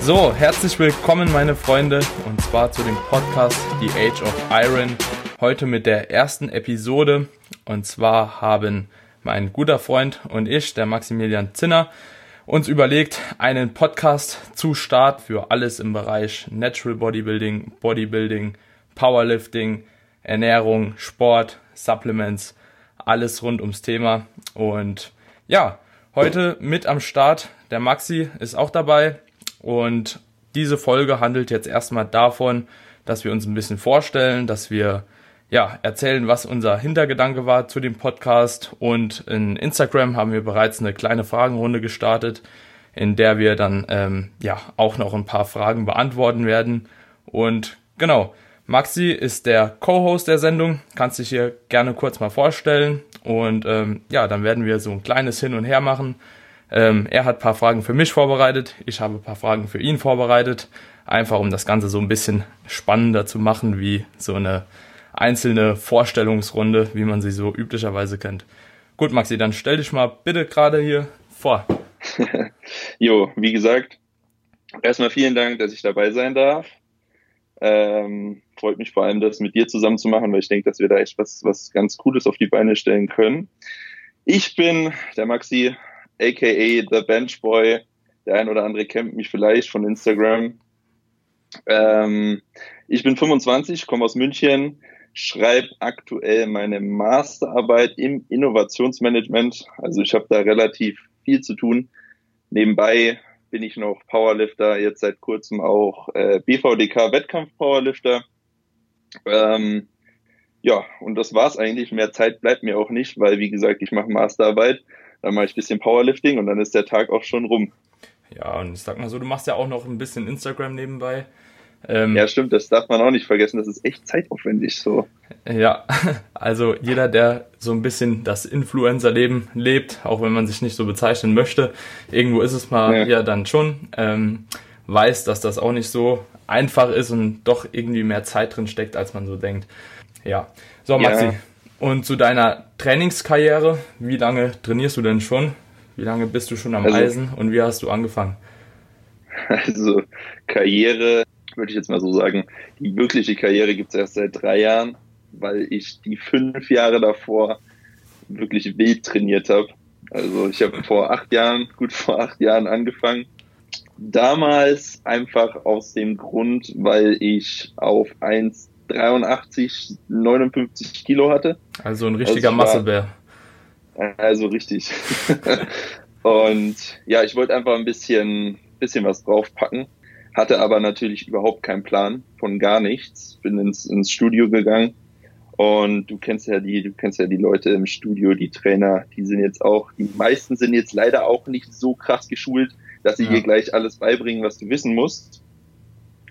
So, herzlich willkommen, meine Freunde, und zwar zu dem Podcast The Age of Iron. Heute mit der ersten Episode. Und zwar haben mein guter Freund und ich, der Maximilian Zinner, uns überlegt, einen Podcast zu Start für alles im Bereich Natural Bodybuilding, Bodybuilding, Powerlifting, Ernährung, Sport, Supplements, alles rund ums Thema. Und ja, heute mit am Start. Der Maxi ist auch dabei. Und diese Folge handelt jetzt erstmal davon, dass wir uns ein bisschen vorstellen, dass wir ja, erzählen, was unser Hintergedanke war zu dem Podcast. Und in Instagram haben wir bereits eine kleine Fragenrunde gestartet, in der wir dann ähm, ja auch noch ein paar Fragen beantworten werden. Und genau, Maxi ist der Co-Host der Sendung, kannst dich hier gerne kurz mal vorstellen. Und ähm, ja, dann werden wir so ein kleines Hin und Her machen. Ähm, er hat ein paar Fragen für mich vorbereitet, ich habe ein paar Fragen für ihn vorbereitet, einfach um das Ganze so ein bisschen spannender zu machen, wie so eine einzelne Vorstellungsrunde, wie man sie so üblicherweise kennt. Gut, Maxi, dann stell dich mal bitte gerade hier vor. jo, wie gesagt, erstmal vielen Dank, dass ich dabei sein darf. Ähm, freut mich vor allem, das mit dir zusammen zu machen, weil ich denke, dass wir da echt was, was ganz Cooles auf die Beine stellen können. Ich bin der Maxi, aka The Bench Boy. Der ein oder andere kennt mich vielleicht von Instagram. Ähm, ich bin 25, komme aus München, schreibe aktuell meine Masterarbeit im Innovationsmanagement. Also ich habe da relativ viel zu tun. Nebenbei bin ich noch Powerlifter, jetzt seit kurzem auch äh, BVDK Wettkampf Powerlifter. Ähm, ja, und das war's eigentlich. Mehr Zeit bleibt mir auch nicht, weil wie gesagt, ich mache Masterarbeit dann mache ich ein bisschen Powerlifting und dann ist der Tag auch schon rum. Ja, und ich sag mal so, du machst ja auch noch ein bisschen Instagram nebenbei. Ähm, ja, stimmt, das darf man auch nicht vergessen, das ist echt zeitaufwendig so. Ja, also jeder, der so ein bisschen das Influencer-Leben lebt, auch wenn man sich nicht so bezeichnen möchte, irgendwo ist es mal ja, ja dann schon, ähm, weiß, dass das auch nicht so einfach ist und doch irgendwie mehr Zeit drin steckt, als man so denkt. Ja, so Maxi, ja. Und zu deiner Trainingskarriere, wie lange trainierst du denn schon? Wie lange bist du schon am also, Eisen und wie hast du angefangen? Also Karriere, würde ich jetzt mal so sagen, die wirkliche Karriere gibt es erst seit drei Jahren, weil ich die fünf Jahre davor wirklich wild trainiert habe. Also ich habe vor acht Jahren, gut vor acht Jahren angefangen. Damals einfach aus dem Grund, weil ich auf 1 83, 59 Kilo hatte. Also ein richtiger also Musclebär. Also richtig. und ja, ich wollte einfach ein bisschen, bisschen was draufpacken, hatte aber natürlich überhaupt keinen Plan von gar nichts. Bin ins, ins Studio gegangen und du kennst ja die, du kennst ja die Leute im Studio, die Trainer, die sind jetzt auch, die meisten sind jetzt leider auch nicht so krass geschult, dass sie ja. dir gleich alles beibringen, was du wissen musst.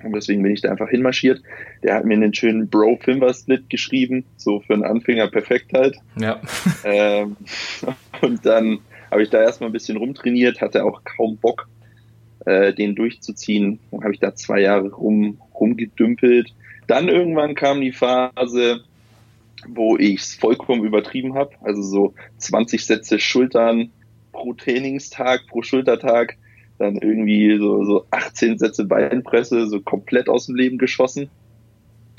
Und deswegen bin ich da einfach hinmarschiert. Der hat mir einen schönen Bro-Fimber-Split geschrieben, so für einen Anfänger perfekt halt. Ja. Ähm, und dann habe ich da erstmal ein bisschen rumtrainiert, hatte auch kaum Bock, äh, den durchzuziehen. Dann habe ich da zwei Jahre rum, rumgedümpelt. Dann irgendwann kam die Phase, wo ich es vollkommen übertrieben habe. Also so 20 Sätze Schultern pro Trainingstag, pro Schultertag dann irgendwie so, so 18 Sätze Beinpresse so komplett aus dem Leben geschossen.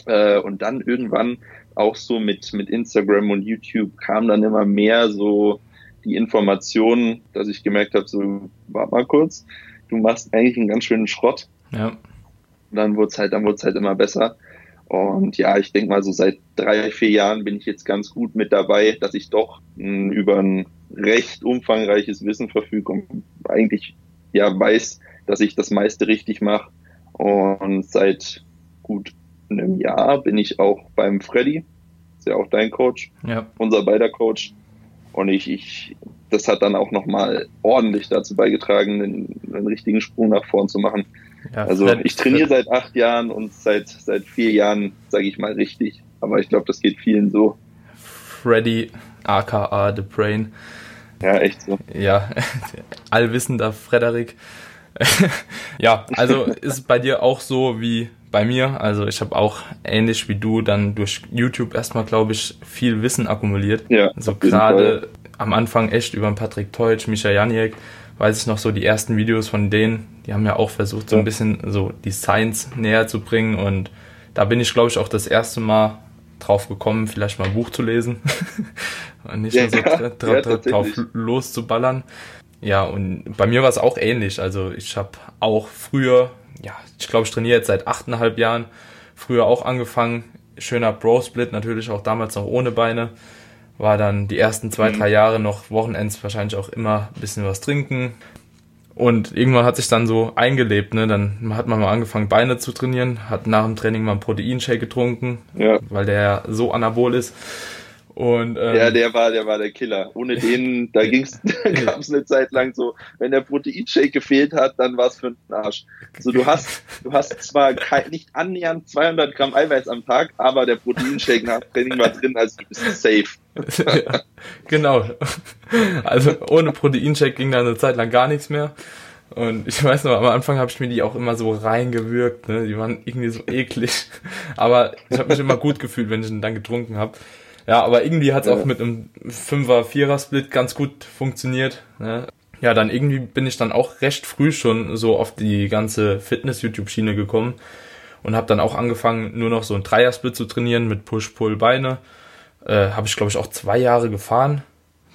Äh, und dann irgendwann auch so mit, mit Instagram und YouTube kam dann immer mehr so die Informationen, dass ich gemerkt habe, so, warte mal kurz, du machst eigentlich einen ganz schönen Schrott. Ja. Und dann wurde es halt, dann wurde es halt immer besser. Und ja, ich denke mal, so seit drei, vier Jahren bin ich jetzt ganz gut mit dabei, dass ich doch mh, hm, über ein recht umfangreiches Wissen verfüge und eigentlich ja weiß, dass ich das meiste richtig mache. Und seit gut einem Jahr bin ich auch beim Freddy, ist ja auch dein Coach, ja. unser beider Coach. Und ich, ich, das hat dann auch nochmal ordentlich dazu beigetragen, einen, einen, richtigen Sprung nach vorn zu machen. Ja, also Fred, ich trainiere Fred. seit acht Jahren und seit, seit vier Jahren, sage ich mal, richtig. Aber ich glaube, das geht vielen so. Freddy, aka The Brain, ja, echt so. Ja, allwissender Frederik. ja, also ist bei dir auch so wie bei mir. Also ich habe auch ähnlich wie du dann durch YouTube erstmal, glaube ich, viel Wissen akkumuliert. Ja. Also gerade am Anfang echt über Patrick Teutsch, Mischa Janiek, weiß ich noch so die ersten Videos von denen, die haben ja auch versucht, so ein bisschen so die Science näher zu bringen und da bin ich, glaube ich, auch das erste Mal drauf gekommen, vielleicht mal ein Buch zu lesen und nicht ja, nur so ja, dra dra drauf loszuballern. Ja, und bei mir war es auch ähnlich. Also ich habe auch früher, ja, ich glaube, ich trainiere jetzt seit achteinhalb Jahren, früher auch angefangen, schöner Bro-Split, natürlich auch damals noch ohne Beine. War dann die ersten zwei, mhm. drei Jahre noch Wochenends wahrscheinlich auch immer ein bisschen was trinken, und irgendwann hat sich dann so eingelebt, ne? Dann hat man mal angefangen, Beine zu trainieren, hat nach dem Training mal einen Proteinshake getrunken, ja. weil der so anabol ist. Und, ähm, ja, der war, der war der Killer. Ohne den, da ging's, da gab es eine Zeit lang so, wenn der Proteinshake gefehlt hat, dann war's für den Arsch. So, du hast, du hast zwar kein, nicht annähernd 200 Gramm Eiweiß am Tag, aber der Proteinshake nach Training war drin, also du bist safe. ja, genau. Also ohne Proteinshake ging da eine Zeit lang gar nichts mehr. Und ich weiß noch, am Anfang habe ich mir die auch immer so reingewürgt. Ne? Die waren irgendwie so eklig. Aber ich habe mich immer gut gefühlt, wenn ich ihn dann getrunken habe. Ja, aber irgendwie hat es ja. auch mit einem Fünfer, Vierer Split ganz gut funktioniert. Ne? Ja, dann irgendwie bin ich dann auch recht früh schon so auf die ganze Fitness-YouTube-Schiene gekommen und habe dann auch angefangen, nur noch so ein Dreier-Split zu trainieren mit Push-Pull-Beine. Äh, habe ich, glaube ich, auch zwei Jahre gefahren.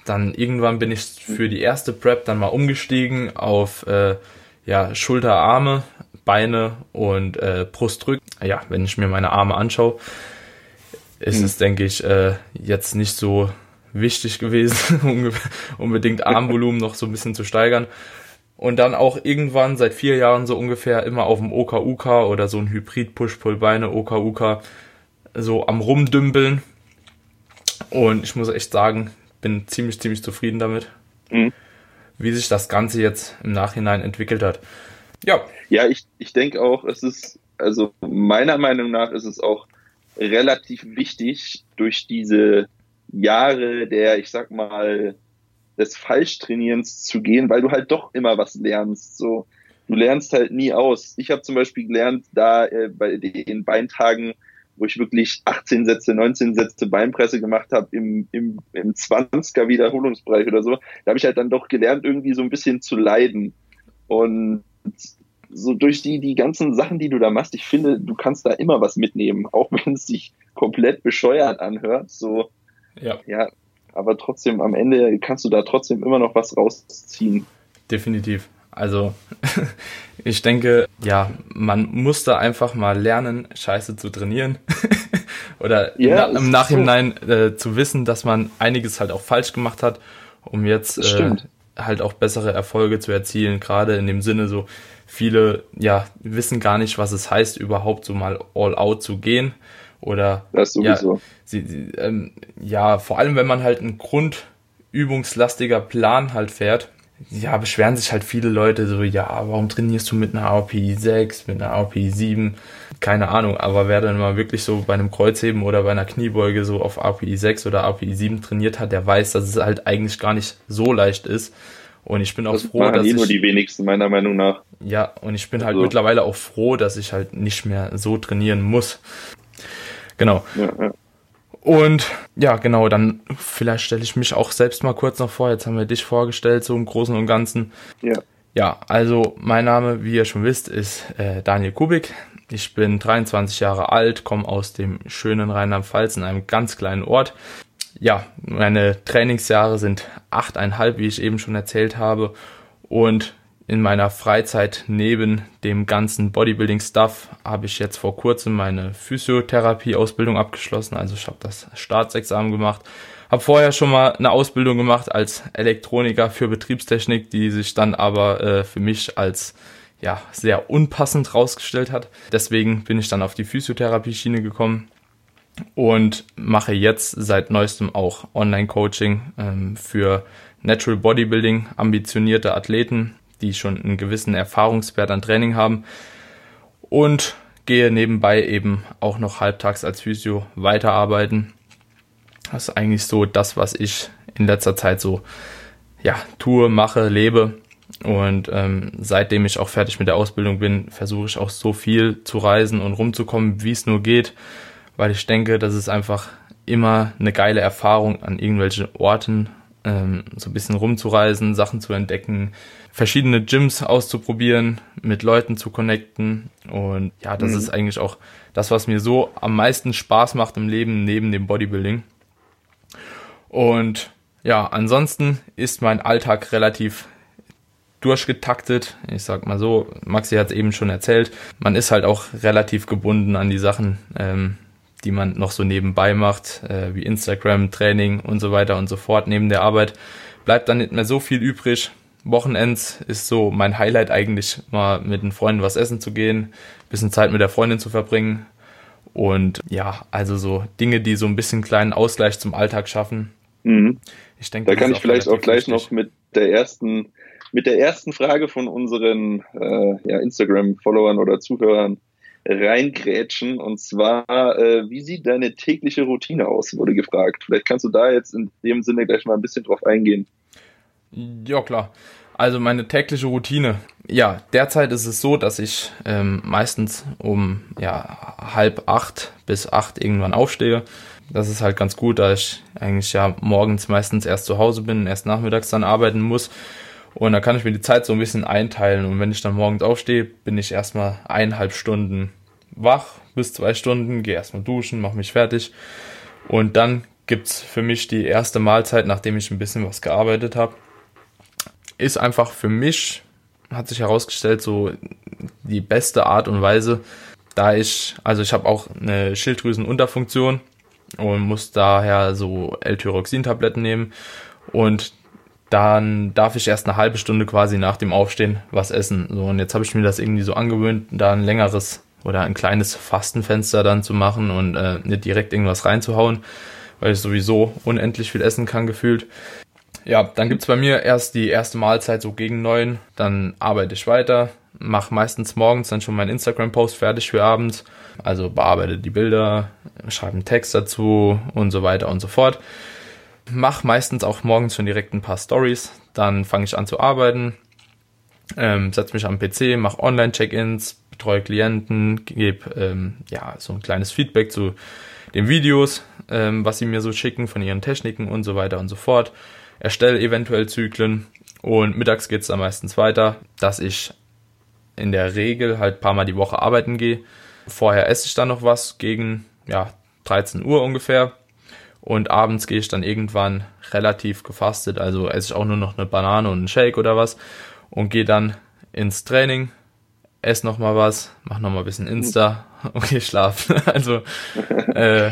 Dann irgendwann bin ich für die erste Prep dann mal umgestiegen auf äh, ja, Schulter, Arme, Beine und äh, Brustdrücken. Ja, wenn ich mir meine Arme anschaue, ist hm. es, denke ich, äh, jetzt nicht so wichtig gewesen, unbedingt Armvolumen noch so ein bisschen zu steigern. Und dann auch irgendwann seit vier Jahren so ungefähr immer auf dem OKUK oder so ein Hybrid Push-Pull-Beine OKUK so am rumdümpeln. Und ich muss echt sagen, bin ziemlich, ziemlich zufrieden damit, mhm. wie sich das Ganze jetzt im Nachhinein entwickelt hat. Ja. Ja, ich, ich denke auch, es ist, also meiner Meinung nach ist es auch relativ wichtig, durch diese Jahre der, ich sag mal, des Falschtrainierens zu gehen, weil du halt doch immer was lernst. So, du lernst halt nie aus. Ich habe zum Beispiel gelernt, da äh, bei den Beintagen, wo ich wirklich 18 Sätze, 19 Sätze Beinpresse gemacht habe im, im, im 20er Wiederholungsbereich oder so, da habe ich halt dann doch gelernt, irgendwie so ein bisschen zu leiden. Und so durch die, die ganzen Sachen, die du da machst, ich finde, du kannst da immer was mitnehmen, auch wenn es sich komplett bescheuert anhört. So, ja. ja, aber trotzdem am Ende kannst du da trotzdem immer noch was rausziehen. Definitiv. Also, ich denke, ja, man muss da einfach mal lernen, Scheiße zu trainieren. Oder ja, im, im Nachhinein so. äh, zu wissen, dass man einiges halt auch falsch gemacht hat, um jetzt äh, halt auch bessere Erfolge zu erzielen. Gerade in dem Sinne so, viele ja wissen gar nicht, was es heißt, überhaupt so mal all out zu gehen. Oder. Ja, sie, sie, ähm, ja, vor allem wenn man halt ein grundübungslastiger Plan halt fährt, ja, beschweren sich halt viele Leute so, ja, warum trainierst du mit einer AOPI 6, mit einer AOPI 7? Keine Ahnung, aber wer dann mal wirklich so bei einem Kreuzheben oder bei einer Kniebeuge so auf AOPI 6 oder AOPI 7 trainiert hat, der weiß, dass es halt eigentlich gar nicht so leicht ist. Und ich bin auch das froh, dass eh ich, nur die wenigsten meiner Meinung nach. Ja, und ich bin halt also. mittlerweile auch froh, dass ich halt nicht mehr so trainieren muss. Genau. Ja, ja. Und ja, genau, dann vielleicht stelle ich mich auch selbst mal kurz noch vor. Jetzt haben wir dich vorgestellt, so im Großen und Ganzen. Ja. Ja, also mein Name, wie ihr schon wisst, ist äh, Daniel Kubik. Ich bin 23 Jahre alt, komme aus dem schönen Rheinland-Pfalz in einem ganz kleinen Ort ja, meine Trainingsjahre sind achteinhalb, wie ich eben schon erzählt habe. Und in meiner Freizeit neben dem ganzen Bodybuilding-Stuff habe ich jetzt vor kurzem meine Physiotherapie-Ausbildung abgeschlossen. Also ich habe das Staatsexamen gemacht. Habe vorher schon mal eine Ausbildung gemacht als Elektroniker für Betriebstechnik, die sich dann aber äh, für mich als ja sehr unpassend rausgestellt hat. Deswegen bin ich dann auf die Physiotherapie-Schiene gekommen und mache jetzt seit neuestem auch Online-Coaching ähm, für Natural Bodybuilding, ambitionierte Athleten, die schon einen gewissen Erfahrungswert an Training haben. Und gehe nebenbei eben auch noch halbtags als Physio weiterarbeiten. Das ist eigentlich so das, was ich in letzter Zeit so ja, tue, mache, lebe. Und ähm, seitdem ich auch fertig mit der Ausbildung bin, versuche ich auch so viel zu reisen und rumzukommen, wie es nur geht, weil ich denke, das ist einfach immer eine geile Erfahrung, an irgendwelche Orten ähm, so ein bisschen rumzureisen, Sachen zu entdecken, verschiedene Gyms auszuprobieren, mit Leuten zu connecten. Und ja, das mhm. ist eigentlich auch das, was mir so am meisten Spaß macht im Leben neben dem Bodybuilding. Und ja, ansonsten ist mein Alltag relativ durchgetaktet. Ich sag mal so, Maxi hat es eben schon erzählt. Man ist halt auch relativ gebunden an die Sachen, ähm, die man noch so nebenbei macht, äh, wie Instagram, Training und so weiter und so fort. Neben der Arbeit bleibt dann nicht mehr so viel übrig. Wochenends ist so mein Highlight eigentlich, mal mit den Freunden was essen zu gehen, bisschen Zeit mit der Freundin zu verbringen. Und ja, also so Dinge, die so ein bisschen kleinen Ausgleich zum Alltag schaffen. Mhm. Ich denke, da kann ich vielleicht auch gleich wichtig. noch mit der ersten mit der ersten Frage von unseren äh, ja, Instagram-Followern oder Zuhörern reingrätschen. Und zwar, äh, wie sieht deine tägliche Routine aus, wurde gefragt. Vielleicht kannst du da jetzt in dem Sinne gleich mal ein bisschen drauf eingehen. Ja, klar. Also meine tägliche Routine. Ja, derzeit ist es so, dass ich ähm, meistens um ja, halb acht bis acht irgendwann aufstehe. Das ist halt ganz gut, da ich eigentlich ja morgens meistens erst zu Hause bin, erst nachmittags dann arbeiten muss. Und da kann ich mir die Zeit so ein bisschen einteilen. Und wenn ich dann morgens aufstehe, bin ich erstmal eineinhalb Stunden wach bis zwei Stunden, gehe erstmal duschen, mache mich fertig. Und dann gibt's für mich die erste Mahlzeit, nachdem ich ein bisschen was gearbeitet habe. Ist einfach für mich, hat sich herausgestellt, so die beste Art und Weise, da ich, also ich habe auch eine Schilddrüsenunterfunktion und muss daher so L-Tyroxin-Tabletten nehmen. Und dann darf ich erst eine halbe Stunde quasi nach dem Aufstehen was essen. So, und jetzt habe ich mir das irgendwie so angewöhnt, da ein längeres oder ein kleines Fastenfenster dann zu machen und äh, nicht direkt irgendwas reinzuhauen, weil ich sowieso unendlich viel essen kann gefühlt. Ja, dann gibt's bei mir erst die erste Mahlzeit so gegen neun, dann arbeite ich weiter, mache meistens morgens dann schon meinen Instagram-Post fertig für abends, also bearbeite die Bilder, schreibe einen Text dazu und so weiter und so fort mache meistens auch morgens schon direkt ein paar Stories. Dann fange ich an zu arbeiten, ähm, setze mich am PC, mache Online-Check-ins, betreue Klienten, gebe ähm, ja so ein kleines Feedback zu den Videos, ähm, was sie mir so schicken von ihren Techniken und so weiter und so fort. Erstelle eventuell Zyklen und mittags geht es dann meistens weiter, dass ich in der Regel halt paar Mal die Woche arbeiten gehe. Vorher esse ich dann noch was gegen ja, 13 Uhr ungefähr und abends gehe ich dann irgendwann relativ gefastet, also esse ich auch nur noch eine Banane und einen Shake oder was und gehe dann ins Training, esse noch mal was, mach noch mal ein bisschen Insta und gehe schlafen. Also äh,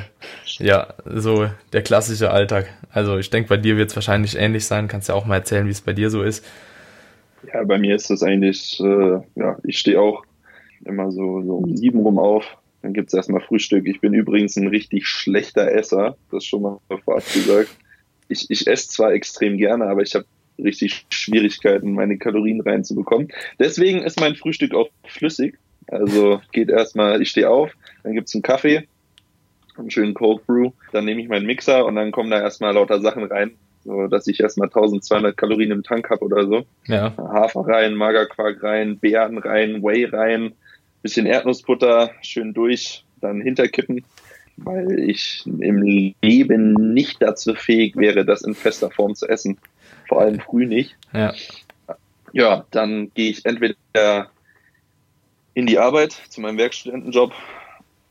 ja, so der klassische Alltag. Also ich denke, bei dir wird es wahrscheinlich ähnlich sein. Kannst ja auch mal erzählen, wie es bei dir so ist. Ja, bei mir ist das eigentlich, äh, ja, ich stehe auch immer so, so um sieben rum auf, dann gibt's erstmal Frühstück. Ich bin übrigens ein richtig schlechter Esser, das schon mal vorab gesagt. Ich, ich esse zwar extrem gerne, aber ich habe richtig Schwierigkeiten, meine Kalorien reinzubekommen. Deswegen ist mein Frühstück auch flüssig. Also geht erstmal, ich stehe auf, dann gibt's einen Kaffee, einen schönen Cold Brew, dann nehme ich meinen Mixer und dann kommen da erstmal lauter Sachen rein, so dass ich erstmal 1200 Kalorien im Tank habe oder so. Ja. Hafer rein, Magerquark rein, Beeren rein, Whey rein, bisschen Erdnussbutter schön durch, dann hinterkippen, weil ich im Leben nicht dazu fähig wäre, das in fester Form zu essen. Vor allem früh nicht. Ja, ja dann gehe ich entweder in die Arbeit zu meinem Werkstudentenjob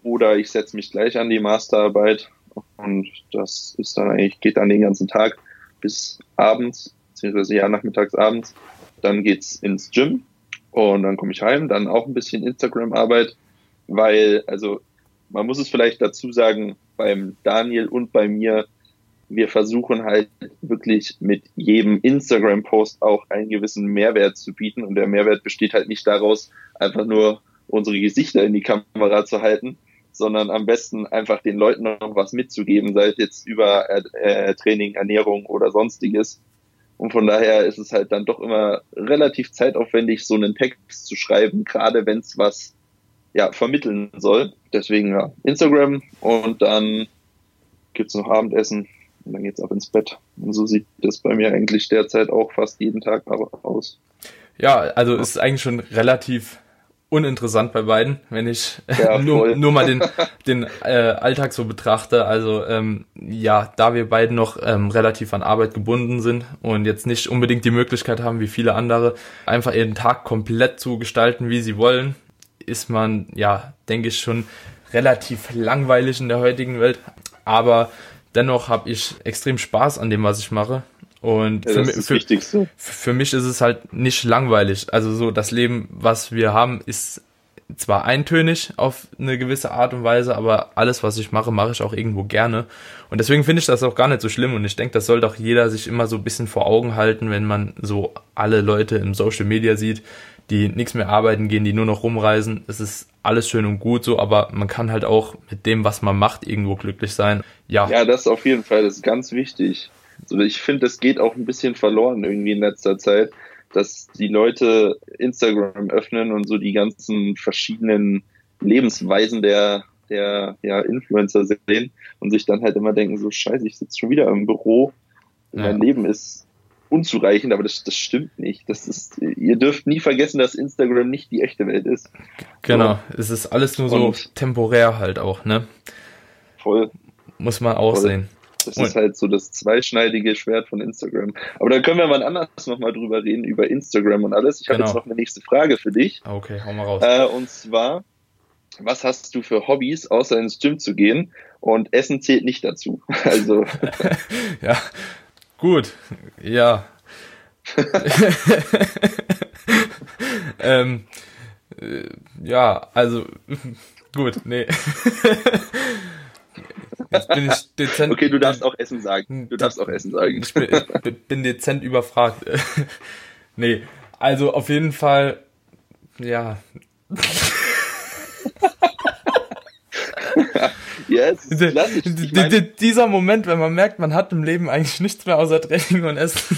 oder ich setze mich gleich an die Masterarbeit und das ist dann eigentlich, geht dann den ganzen Tag bis abends, beziehungsweise ja nachmittags abends. Dann geht's ins Gym, und dann komme ich heim, dann auch ein bisschen Instagram-Arbeit, weil, also man muss es vielleicht dazu sagen, beim Daniel und bei mir, wir versuchen halt wirklich mit jedem Instagram-Post auch einen gewissen Mehrwert zu bieten. Und der Mehrwert besteht halt nicht daraus, einfach nur unsere Gesichter in die Kamera zu halten, sondern am besten einfach den Leuten noch was mitzugeben, sei es jetzt über äh, Training, Ernährung oder sonstiges. Und von daher ist es halt dann doch immer relativ zeitaufwendig, so einen Text zu schreiben, gerade wenn es was ja, vermitteln soll. Deswegen ja, Instagram und dann gibt's noch Abendessen und dann geht's ab ins Bett. Und so sieht das bei mir eigentlich derzeit auch fast jeden Tag aus. Ja, also ist eigentlich schon relativ uninteressant bei beiden, wenn ich ja, nur, nur mal den, den äh, Alltag so betrachte. Also ähm, ja, da wir beiden noch ähm, relativ an Arbeit gebunden sind und jetzt nicht unbedingt die Möglichkeit haben, wie viele andere, einfach ihren Tag komplett zu gestalten, wie sie wollen, ist man, ja, denke ich, schon relativ langweilig in der heutigen Welt. Aber dennoch habe ich extrem Spaß an dem, was ich mache. Und ja, für, für, für, mich ist es halt nicht langweilig. Also so das Leben, was wir haben, ist zwar eintönig auf eine gewisse Art und Weise, aber alles, was ich mache, mache ich auch irgendwo gerne. Und deswegen finde ich das auch gar nicht so schlimm. Und ich denke, das sollte auch jeder sich immer so ein bisschen vor Augen halten, wenn man so alle Leute im Social Media sieht, die nichts mehr arbeiten gehen, die nur noch rumreisen. Es ist alles schön und gut so, aber man kann halt auch mit dem, was man macht, irgendwo glücklich sein. Ja. Ja, das auf jeden Fall, das ist ganz wichtig. Ich finde, es geht auch ein bisschen verloren irgendwie in letzter Zeit, dass die Leute Instagram öffnen und so die ganzen verschiedenen Lebensweisen der, der ja, Influencer sehen und sich dann halt immer denken, so scheiße, ich sitze schon wieder im Büro. Ja. Mein Leben ist unzureichend, aber das, das stimmt nicht. Das ist, ihr dürft nie vergessen, dass Instagram nicht die echte Welt ist. Genau, so. es ist alles nur so temporär halt auch, ne? Voll. Muss man auch voll. sehen. Das ist halt so das zweischneidige Schwert von Instagram. Aber da können wir mal anders nochmal drüber reden, über Instagram und alles. Ich habe genau. jetzt noch eine nächste Frage für dich. Ah, okay, hau mal raus. Äh, und zwar, was hast du für Hobbys, außer ins Gym zu gehen? Und Essen zählt nicht dazu. Also. ja, gut. Ja. ähm, äh, ja, also gut, nee. Jetzt bin ich dezent. Okay, du darfst auch Essen sagen. Du darfst auch Essen sagen. Ich bin, ich bin dezent überfragt. nee, also auf jeden Fall, ja. yes, ich dieser Moment, wenn man merkt, man hat im Leben eigentlich nichts mehr außer Training und Essen.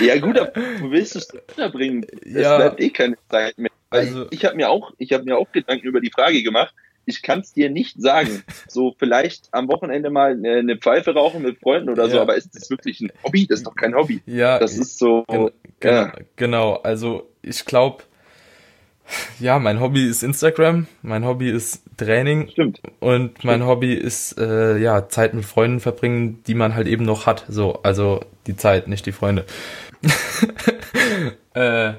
ja gut, aber wo willst du es unterbringen? Es ja. bleibt eh keine Zeit mehr. Also, ich habe mir auch, ich habe mir auch Gedanken über die Frage gemacht. Ich kann es dir nicht sagen. So vielleicht am Wochenende mal eine Pfeife rauchen mit Freunden oder ja. so, aber ist das wirklich ein Hobby? Das ist doch kein Hobby. Ja, das ist so. Gen ja. Genau. Also ich glaube, ja, mein Hobby ist Instagram, mein Hobby ist Training Stimmt. und Stimmt. mein Hobby ist äh, ja Zeit mit Freunden verbringen, die man halt eben noch hat. So, also die Zeit, nicht die Freunde. äh,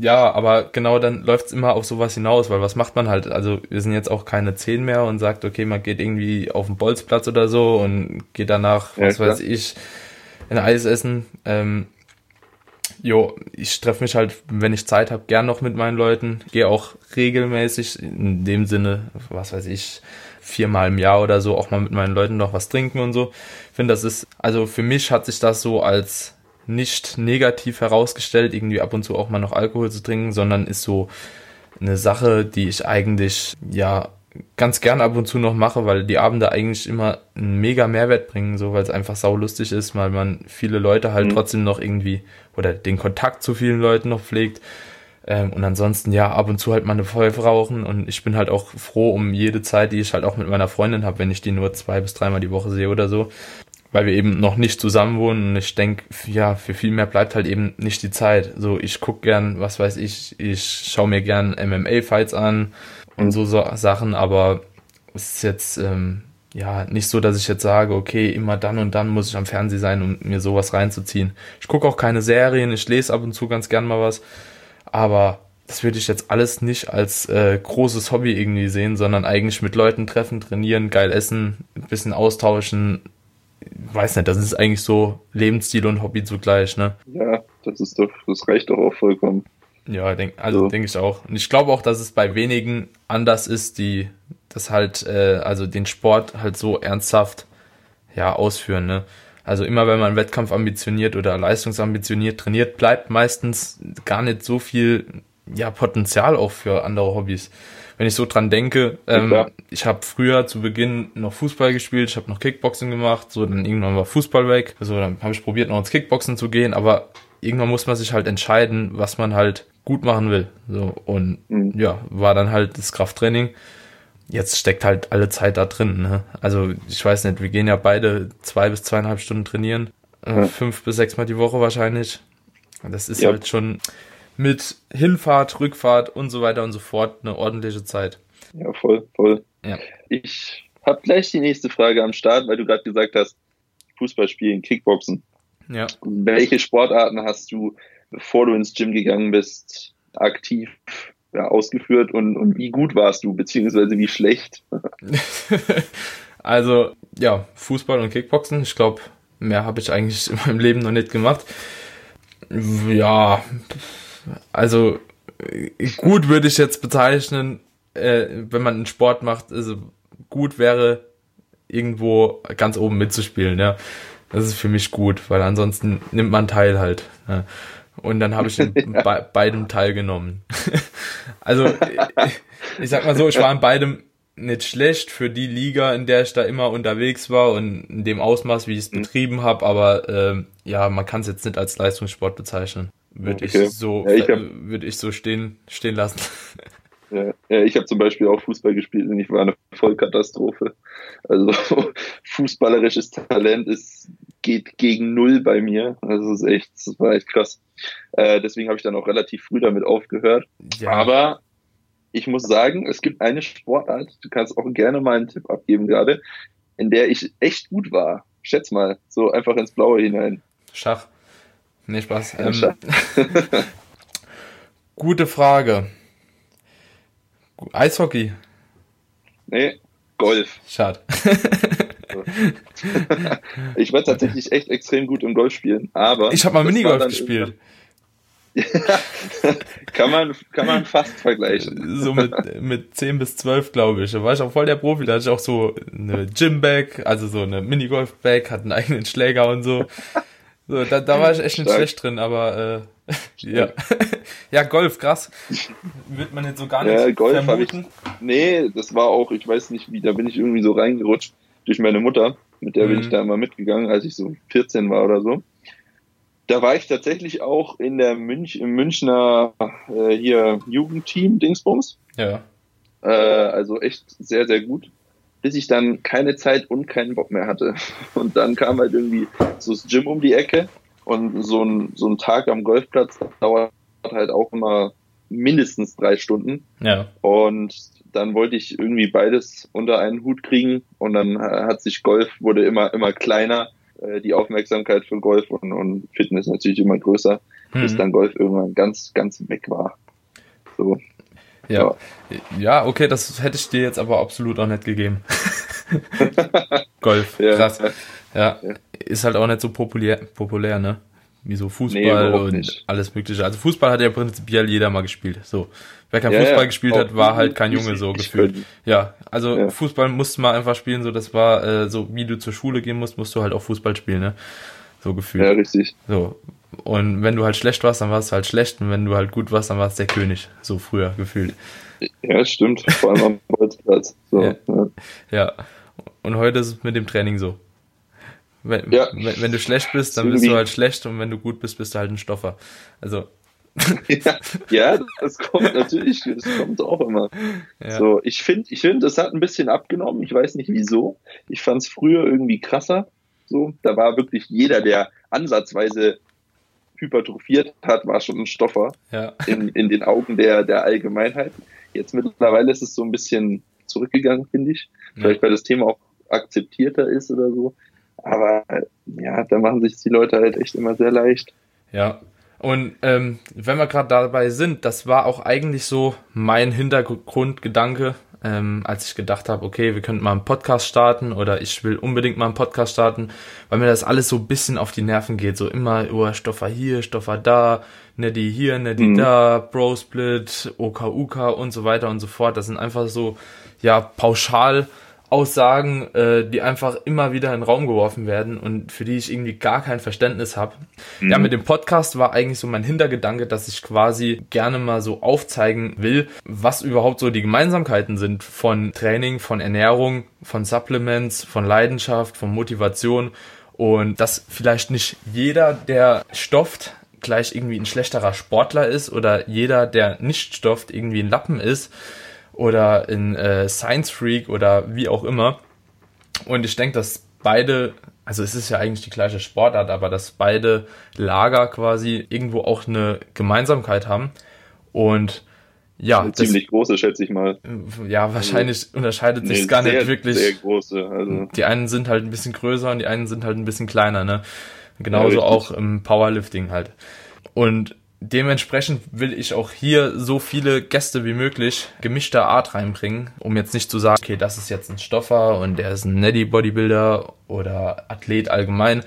ja, aber genau dann läuft's immer auf sowas hinaus, weil was macht man halt? Also wir sind jetzt auch keine zehn mehr und sagt, okay, man geht irgendwie auf den Bolzplatz oder so und geht danach, was ja, weiß ich, ein Eis essen. Ähm, jo, ich treffe mich halt, wenn ich Zeit habe, gern noch mit meinen Leuten. Gehe auch regelmäßig, in dem Sinne, was weiß ich, viermal im Jahr oder so, auch mal mit meinen Leuten noch was trinken und so. Ich finde, das ist, also für mich hat sich das so als nicht negativ herausgestellt, irgendwie ab und zu auch mal noch Alkohol zu trinken, sondern ist so eine Sache, die ich eigentlich, ja, ganz gern ab und zu noch mache, weil die Abende eigentlich immer einen mega Mehrwert bringen, so weil es einfach saulustig ist, weil man viele Leute halt mhm. trotzdem noch irgendwie oder den Kontakt zu vielen Leuten noch pflegt. Ähm, und ansonsten ja, ab und zu halt mal eine Pfeife rauchen und ich bin halt auch froh um jede Zeit, die ich halt auch mit meiner Freundin habe, wenn ich die nur zwei bis dreimal die Woche sehe oder so. Weil wir eben noch nicht zusammen wohnen und ich denke, ja, für viel mehr bleibt halt eben nicht die Zeit. So, ich guck gern, was weiß ich, ich schaue mir gern MMA-Fights an und so, so Sachen, aber es ist jetzt ähm, ja nicht so, dass ich jetzt sage, okay, immer dann und dann muss ich am Fernsehen sein, um mir sowas reinzuziehen. Ich gucke auch keine Serien, ich lese ab und zu ganz gern mal was, aber das würde ich jetzt alles nicht als äh, großes Hobby irgendwie sehen, sondern eigentlich mit Leuten treffen, trainieren, geil essen, ein bisschen austauschen. Weiß nicht, das ist eigentlich so Lebensstil und Hobby zugleich, ne? Ja, das ist doch, das reicht doch auch vollkommen. Ja, denk, also so. denke ich auch. Und ich glaube auch, dass es bei wenigen anders ist, die das halt, äh, also den Sport halt so ernsthaft ja ausführen. Ne? Also immer wenn man Wettkampf ambitioniert oder leistungsambitioniert trainiert, bleibt meistens gar nicht so viel ja Potenzial auch für andere Hobbys. Wenn ich so dran denke, ähm, ja. ich habe früher zu Beginn noch Fußball gespielt, ich habe noch Kickboxing gemacht, so dann irgendwann war Fußball weg, so dann habe ich probiert noch ins Kickboxen zu gehen, aber irgendwann muss man sich halt entscheiden, was man halt gut machen will. So, und mhm. ja, war dann halt das Krafttraining. Jetzt steckt halt alle Zeit da drin. Ne? Also ich weiß nicht, wir gehen ja beide zwei bis zweieinhalb Stunden trainieren. Äh, fünf bis sechs Mal die Woche wahrscheinlich. Das ist ja. halt schon mit Hinfahrt, Rückfahrt und so weiter und so fort eine ordentliche Zeit. Ja, voll, voll. Ja. Ich habe gleich die nächste Frage am Start, weil du gerade gesagt hast, Fußball spielen, Kickboxen. Ja. Welche Sportarten hast du, bevor du ins Gym gegangen bist, aktiv ja, ausgeführt und, und wie gut warst du, beziehungsweise wie schlecht? also, ja, Fußball und Kickboxen. Ich glaube, mehr habe ich eigentlich in meinem Leben noch nicht gemacht. Ja, also gut würde ich jetzt bezeichnen, äh, wenn man einen Sport macht, also gut wäre irgendwo ganz oben mitzuspielen, ja. Das ist für mich gut, weil ansonsten nimmt man teil halt. Ja. Und dann habe ich in be beidem teilgenommen. also ich, ich sag mal so, ich war in beidem nicht schlecht für die Liga, in der ich da immer unterwegs war und in dem Ausmaß, wie ich es mhm. betrieben habe, aber äh, ja, man kann es jetzt nicht als Leistungssport bezeichnen. Würde okay. ich so ja, ich hab, würde ich so stehen stehen lassen. Ja, ja ich habe zum Beispiel auch Fußball gespielt und ich war eine Vollkatastrophe. Also fußballerisches Talent ist geht gegen null bei mir. Also das ist echt, das war echt krass. Äh, deswegen habe ich dann auch relativ früh damit aufgehört. Ja. Aber ich muss sagen, es gibt eine Sportart, du kannst auch gerne mal einen Tipp abgeben gerade, in der ich echt gut war. Schätz mal, so einfach ins Blaue hinein. Schach. Nee, Spaß. Ähm, gute Frage. Eishockey. Nee, Golf. Schade. ich war tatsächlich echt extrem gut im Golf spielen, aber. Ich habe mal Minigolf gespielt. kann, man, kann man fast vergleichen. So mit, mit 10 bis 12, glaube ich. Da war ich auch voll der Profi. Da hatte ich auch so eine Gymbag, also so eine Minigolf-Bag, hatte einen eigenen Schläger und so. So, da, da war ich echt nicht schlecht drin, aber äh, ja. ja, Golf, krass. Wird man jetzt so gar nicht ja, Golf vermuten. Ich, nee, das war auch, ich weiß nicht wie, da bin ich irgendwie so reingerutscht durch meine Mutter. Mit der mhm. bin ich da immer mitgegangen, als ich so 14 war oder so. Da war ich tatsächlich auch in der Münch, im Münchner äh, hier Jugendteam Dingsbums. Ja. Äh, also echt sehr, sehr gut. Bis ich dann keine Zeit und keinen Bock mehr hatte. Und dann kam halt irgendwie so das Gym um die Ecke und so ein, so ein Tag am Golfplatz dauert halt auch immer mindestens drei Stunden. Ja. Und dann wollte ich irgendwie beides unter einen Hut kriegen und dann hat sich Golf wurde immer immer kleiner äh, die Aufmerksamkeit für Golf und, und Fitness natürlich immer größer, mhm. bis dann Golf irgendwann ganz, ganz weg war. So. Ja. ja, okay, das hätte ich dir jetzt aber absolut auch nicht gegeben. Golf, ja, krass. Ja. ja, ist halt auch nicht so populär, populär ne? Wie so Fußball nee, und nicht. alles mögliche. Also Fußball hat ja prinzipiell jeder mal gespielt. So. Wer kein ja, Fußball gespielt hat, war halt kein Junge so gefühlt. Ja, also ja. Fußball musste man einfach spielen, so das war äh, so, wie du zur Schule gehen musst, musst du halt auch Fußball spielen, ne? So gefühlt. Ja, richtig. So. Und wenn du halt schlecht warst, dann warst du halt schlecht und wenn du halt gut warst, dann warst du der König, so früher gefühlt. Ja, stimmt. Vor allem am Bolzplatz. So, ja. ja. ja. Und heute ist es mit dem Training so. Wenn, ja. wenn, wenn, du schlecht bist, dann bist du halt schlecht und wenn du gut bist, bist du halt ein Stoffer. Also ja, ja, das kommt natürlich, das kommt auch immer. So, ich finde, ich finde, das hat ein bisschen abgenommen. Ich weiß nicht wieso. Ich fand es früher irgendwie krasser. So, da war wirklich jeder, der ansatzweise hypertrophiert hat, war schon ein Stoffer ja. in, in den Augen der, der Allgemeinheit. Jetzt mittlerweile ist es so ein bisschen zurückgegangen, finde ich. Vielleicht, weil das Thema auch akzeptierter ist oder so. Aber ja, da machen sich die Leute halt echt immer sehr leicht. Ja, und ähm, wenn wir gerade dabei sind, das war auch eigentlich so mein Hintergrundgedanke, ähm, als ich gedacht habe, okay, wir könnten mal einen Podcast starten oder ich will unbedingt mal einen Podcast starten, weil mir das alles so ein bisschen auf die Nerven geht. So immer, oh, Stoffer hier, Stoffer da, ne die hier, ne die mhm. da, Bro Split, OKUK und so weiter und so fort. Das sind einfach so, ja, pauschal Aussagen, äh, die einfach immer wieder in den Raum geworfen werden und für die ich irgendwie gar kein Verständnis habe. Mhm. Ja, mit dem Podcast war eigentlich so mein Hintergedanke, dass ich quasi gerne mal so aufzeigen will, was überhaupt so die Gemeinsamkeiten sind von Training, von Ernährung, von Supplements, von Leidenschaft, von Motivation und dass vielleicht nicht jeder, der stofft, gleich irgendwie ein schlechterer Sportler ist oder jeder, der nicht stofft, irgendwie ein Lappen ist oder in äh, Science Freak oder wie auch immer. Und ich denke, dass beide also es ist ja eigentlich die gleiche Sportart, aber dass beide Lager quasi irgendwo auch eine Gemeinsamkeit haben. Und ja, eine ziemlich große, schätze ich mal. Ja, wahrscheinlich also, unterscheidet sich nee, gar sehr, nicht wirklich. Sehr große. Also. Die einen sind halt ein bisschen größer und die einen sind halt ein bisschen kleiner, ne? Genauso ja, auch im Powerlifting halt. Und Dementsprechend will ich auch hier so viele Gäste wie möglich gemischter Art reinbringen, um jetzt nicht zu sagen, okay, das ist jetzt ein Stoffer und der ist ein Neddy Bodybuilder oder Athlet allgemein,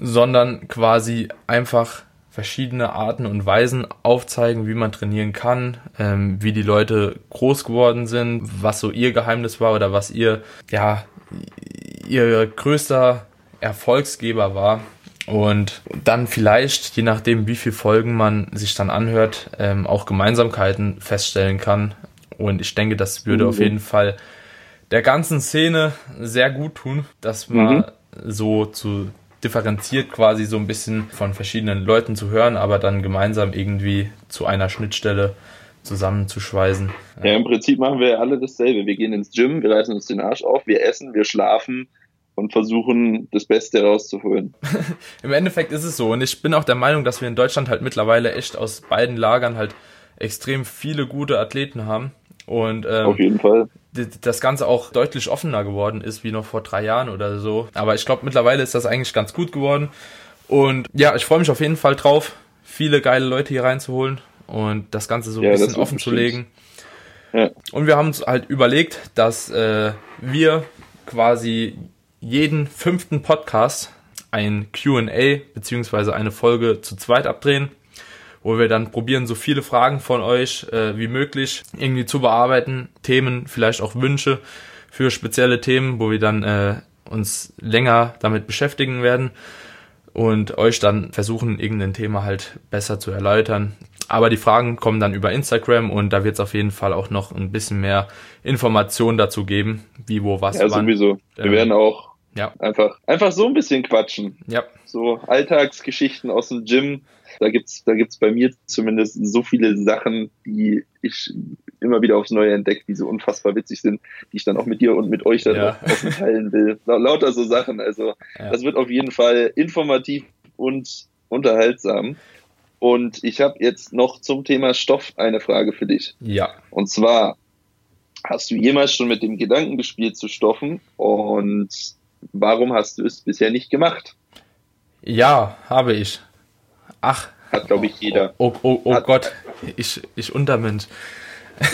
sondern quasi einfach verschiedene Arten und Weisen aufzeigen, wie man trainieren kann, ähm, wie die Leute groß geworden sind, was so ihr Geheimnis war oder was ihr, ja, ihr größter Erfolgsgeber war und dann vielleicht, je nachdem, wie viele Folgen man sich dann anhört, ähm, auch Gemeinsamkeiten feststellen kann. Und ich denke, das würde mhm. auf jeden Fall der ganzen Szene sehr gut tun, dass man mhm. so zu differenziert quasi so ein bisschen von verschiedenen Leuten zu hören, aber dann gemeinsam irgendwie zu einer Schnittstelle zusammenzuschweißen. Ja, im Prinzip machen wir alle dasselbe. Wir gehen ins Gym, wir reißen uns den Arsch auf, wir essen, wir schlafen, und versuchen, das Beste rauszuholen. Im Endeffekt ist es so. Und ich bin auch der Meinung, dass wir in Deutschland halt mittlerweile echt aus beiden Lagern halt extrem viele gute Athleten haben. Und ähm, auf jeden Fall. Das Ganze auch deutlich offener geworden ist, wie noch vor drei Jahren oder so. Aber ich glaube, mittlerweile ist das eigentlich ganz gut geworden. Und ja, ich freue mich auf jeden Fall drauf, viele geile Leute hier reinzuholen und das Ganze so ein ja, bisschen offen zu legen. Ja. Und wir haben uns halt überlegt, dass äh, wir quasi jeden fünften Podcast ein QA beziehungsweise eine Folge zu zweit abdrehen, wo wir dann probieren, so viele Fragen von euch äh, wie möglich irgendwie zu bearbeiten, Themen, vielleicht auch Wünsche für spezielle Themen, wo wir dann äh, uns länger damit beschäftigen werden und euch dann versuchen, irgendein Thema halt besser zu erläutern. Aber die Fragen kommen dann über Instagram und da wird es auf jeden Fall auch noch ein bisschen mehr Informationen dazu geben, wie, wo, was, ja, wann. sowieso. Wir ähm, werden auch ja. Einfach, einfach so ein bisschen quatschen. Ja. So Alltagsgeschichten aus dem Gym. Da gibt's, da gibt's bei mir zumindest so viele Sachen, die ich immer wieder aufs Neue entdeckt, die so unfassbar witzig sind, die ich dann auch mit dir und mit euch dann ja. auch teilen will. Lauter so Sachen. Also, ja. das wird auf jeden Fall informativ und unterhaltsam. Und ich habe jetzt noch zum Thema Stoff eine Frage für dich. Ja. Und zwar, hast du jemals schon mit dem Gedanken gespielt zu stoffen? Und warum hast du es bisher nicht gemacht? Ja, habe ich. Ach. Hat, glaube ich, jeder. Oh, oh, oh, oh Gott, ich, ich Untermensch.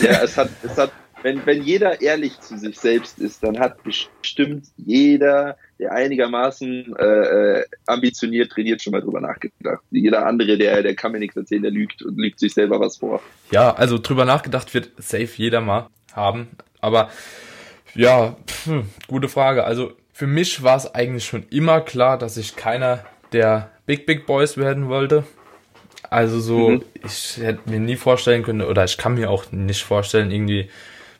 Ja, es hat, es hat, wenn, wenn jeder ehrlich zu sich selbst ist, dann hat bestimmt jeder, der einigermaßen äh, äh ambitioniert trainiert, schon mal drüber nachgedacht. Jeder andere, der, der kann mir nichts erzählen, der lügt und lügt sich selber was vor. Ja, also drüber nachgedacht wird safe jeder mal haben. Aber ja, pf, gute Frage. Also für mich war es eigentlich schon immer klar, dass ich keiner der Big Big Boys werden wollte. Also so, mhm. ich hätte mir nie vorstellen können, oder ich kann mir auch nicht vorstellen, irgendwie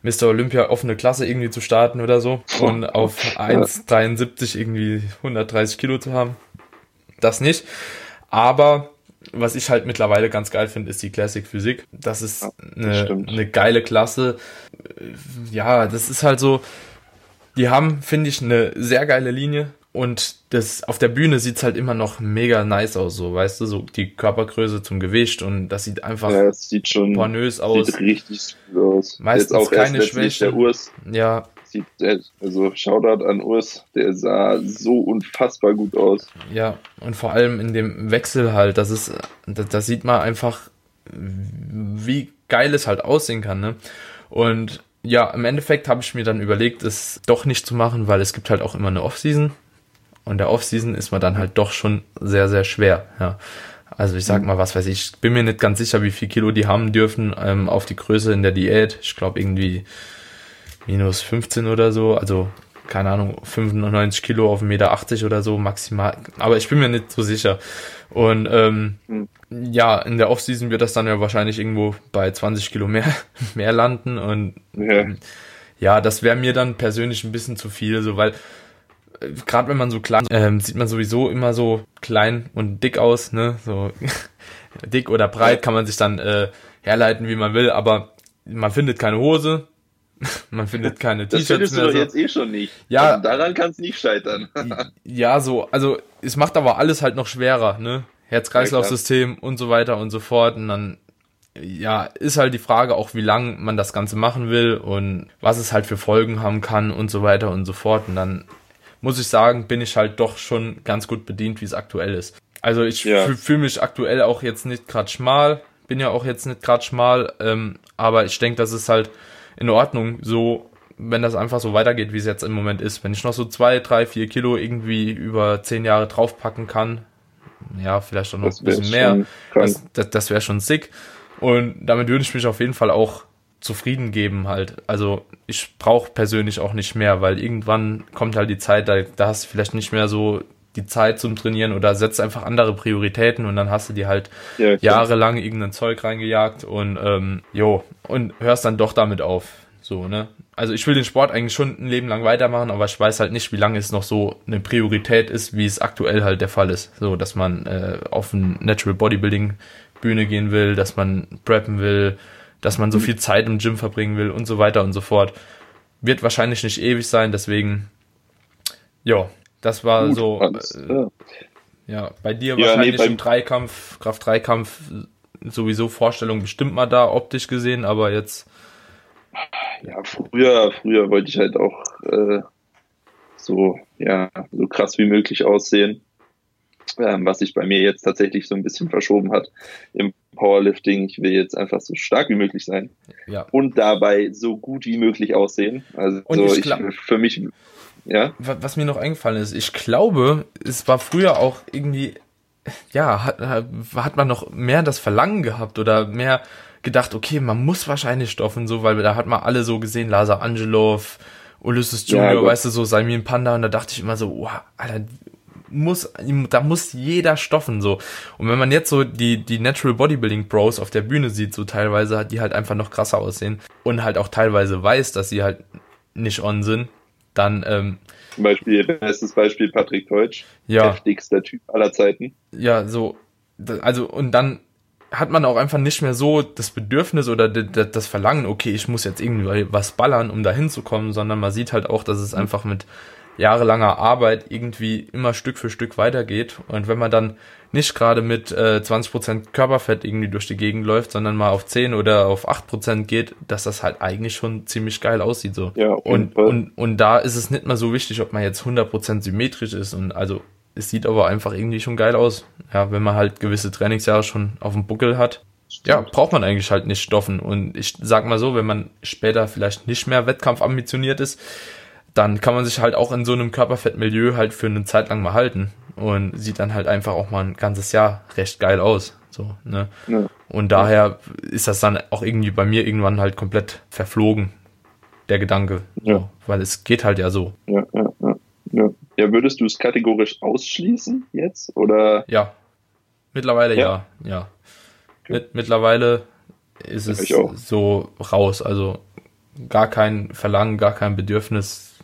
Mr. Olympia offene Klasse irgendwie zu starten oder so und auf 1,73 irgendwie 130 Kilo zu haben. Das nicht. Aber was ich halt mittlerweile ganz geil finde, ist die Classic Physik. Das ist ja, das eine, eine geile Klasse. Ja, das ist halt so, die haben, finde ich, eine sehr geile Linie. Und das auf der Bühne sieht's halt immer noch mega nice aus, so weißt du, so die Körpergröße zum Gewicht und das sieht einfach ja, das sieht schon pornös aus. Sieht richtig aus. Meistens Jetzt auch keine Schwäche. Ja. Sieht, also Shoutout an Urs, der sah so unfassbar gut aus. Ja, und vor allem in dem Wechsel halt, das ist, das sieht man einfach, wie geil es halt aussehen kann, ne? Und ja, im Endeffekt habe ich mir dann überlegt, es doch nicht zu machen, weil es gibt halt auch immer eine Offseason. Und der Offseason ist man dann halt doch schon sehr, sehr schwer. Ja. Also ich sag mhm. mal, was weiß ich, bin mir nicht ganz sicher, wie viel Kilo die haben dürfen ähm, auf die Größe in der Diät. Ich glaube irgendwie minus 15 oder so. Also keine Ahnung, 95 Kilo auf 1,80 Meter oder so maximal. Aber ich bin mir nicht so sicher. Und ähm, mhm. ja, in der Offseason wird das dann ja wahrscheinlich irgendwo bei 20 Kilo mehr, mehr landen. Und ja, ja das wäre mir dann persönlich ein bisschen zu viel, so weil äh, gerade wenn man so klein ähm, sieht man sowieso immer so klein und dick aus, ne? So dick oder breit kann man sich dann äh, herleiten, wie man will, aber man findet keine Hose, Man findet keine Das T-Shirts findest du mehr. doch So. jetzt eh schon nicht. Ja. Also daran kann es nicht scheitern. Ja, so, also es macht aber alles halt noch schwerer, ne? Herz-Kreislauf-System und so weiter und so fort. Und dann, ja, ist halt die Frage auch, wie lang man das Ganze machen will und was es halt für Folgen haben kann und so weiter und so fort. Und dann muss ich sagen, bin ich halt doch schon ganz gut bedient, wie es aktuell ist. Also ich Ja. fühle fühl mich aktuell auch jetzt nicht gerade schmal, bin ja auch jetzt nicht gerade schmal, ähm, aber ich denke, das ist halt in Ordnung, so wenn das einfach so weitergeht, wie es jetzt im Moment ist. Wenn ich noch so zwei, drei, vier Kilo irgendwie über zehn Jahre draufpacken kann, ja, vielleicht auch noch Das ein bisschen mehr, das, das, das wäre schon sick. Und damit würde ich mich auf jeden Fall auch zufrieden geben halt. Also ich brauche persönlich auch nicht mehr, weil irgendwann kommt halt die Zeit, da, da hast du vielleicht nicht mehr so die Zeit zum Trainieren oder setzt einfach andere Prioritäten und dann hast du dir halt Ja, jahrelang irgendein Zeug reingejagt und ähm, jo, und hörst dann doch damit auf. So, ne? Also ich will den Sport eigentlich schon ein Leben lang weitermachen, aber ich weiß halt nicht, wie lange es noch so eine Priorität ist, wie es aktuell halt der Fall ist. So, dass man äh, auf ein Natural Bodybuilding Bühne gehen will, dass man preppen will, dass man so viel Zeit im Gym verbringen will und so weiter und so fort. Wird wahrscheinlich nicht ewig sein, deswegen, ja, das war Gut, so, alles äh, ja, bei dir Ja, wahrscheinlich nee, im Dreikampf, Kraft-Dreikampf sowieso Vorstellung bestimmt mal da, optisch gesehen, aber jetzt, Ja, früher, früher wollte ich halt auch äh, so, ja, so krass wie möglich aussehen. Ähm, was sich bei mir jetzt tatsächlich so ein bisschen verschoben hat im Powerlifting. Ich will jetzt einfach so stark wie möglich sein ja. und dabei so gut wie möglich aussehen. Also ich ich, für mich, ja, Wa- Was mir noch eingefallen ist, ich glaube, es war früher auch irgendwie, ja, hat, hat man noch mehr das Verlangen gehabt oder mehr gedacht, okay, man muss wahrscheinlich stoffen, so, weil da hat man alle so gesehen, Lazar Angelov, Ulysses Ja, Junior, Gott. weißt du, so Salmin Panda, und da dachte ich immer so, wow, Alter, muss, da muss jeder stoffen, so. Und wenn man jetzt so die, die Natural Bodybuilding Bros auf der Bühne sieht, so teilweise, die halt einfach noch krasser aussehen und halt auch teilweise weiß, dass sie halt nicht on sind, dann, ähm, zum Beispiel, bestes Beispiel Patrick Teutsch, ja. heftigster Typ aller Zeiten. ja, so, also, und dann hat man auch einfach nicht mehr so das Bedürfnis oder das Verlangen, okay, ich muss jetzt irgendwie was ballern, um da hinzukommen, sondern man sieht halt auch, dass es einfach mit jahrelanger Arbeit irgendwie immer Stück für Stück weitergeht. Und wenn man dann nicht gerade mit äh, 20% Körperfett irgendwie durch die Gegend läuft, sondern mal auf 10 oder auf 8% geht, dass das halt eigentlich schon ziemlich geil aussieht. So. Ja, und, Fall. und, und da ist es nicht mal so wichtig, ob man jetzt 100% symmetrisch ist. Und also es sieht aber einfach irgendwie schon geil aus. Ja, wenn man halt gewisse Trainingsjahre schon auf dem Buckel hat. Ja, braucht man eigentlich halt nicht stoffen. Und ich sag mal so, wenn man später vielleicht nicht mehr wettkampfambitioniert ist, dann kann man sich halt auch in so einem Körperfettmilieu halt für eine Zeit lang mal halten und sieht dann halt einfach auch mal ein ganzes Jahr recht geil aus. So, ne? Ja. Und daher ist das dann auch irgendwie bei mir irgendwann halt komplett verflogen, der Gedanke. Ja. So, weil es geht halt ja so. Ja, ja, ja, ja. ja, würdest du es kategorisch ausschließen jetzt? Oder Ja. Mittlerweile ja, Ja. ja. Mit, mittlerweile ist es so raus. Also gar kein Verlangen, gar kein Bedürfnis.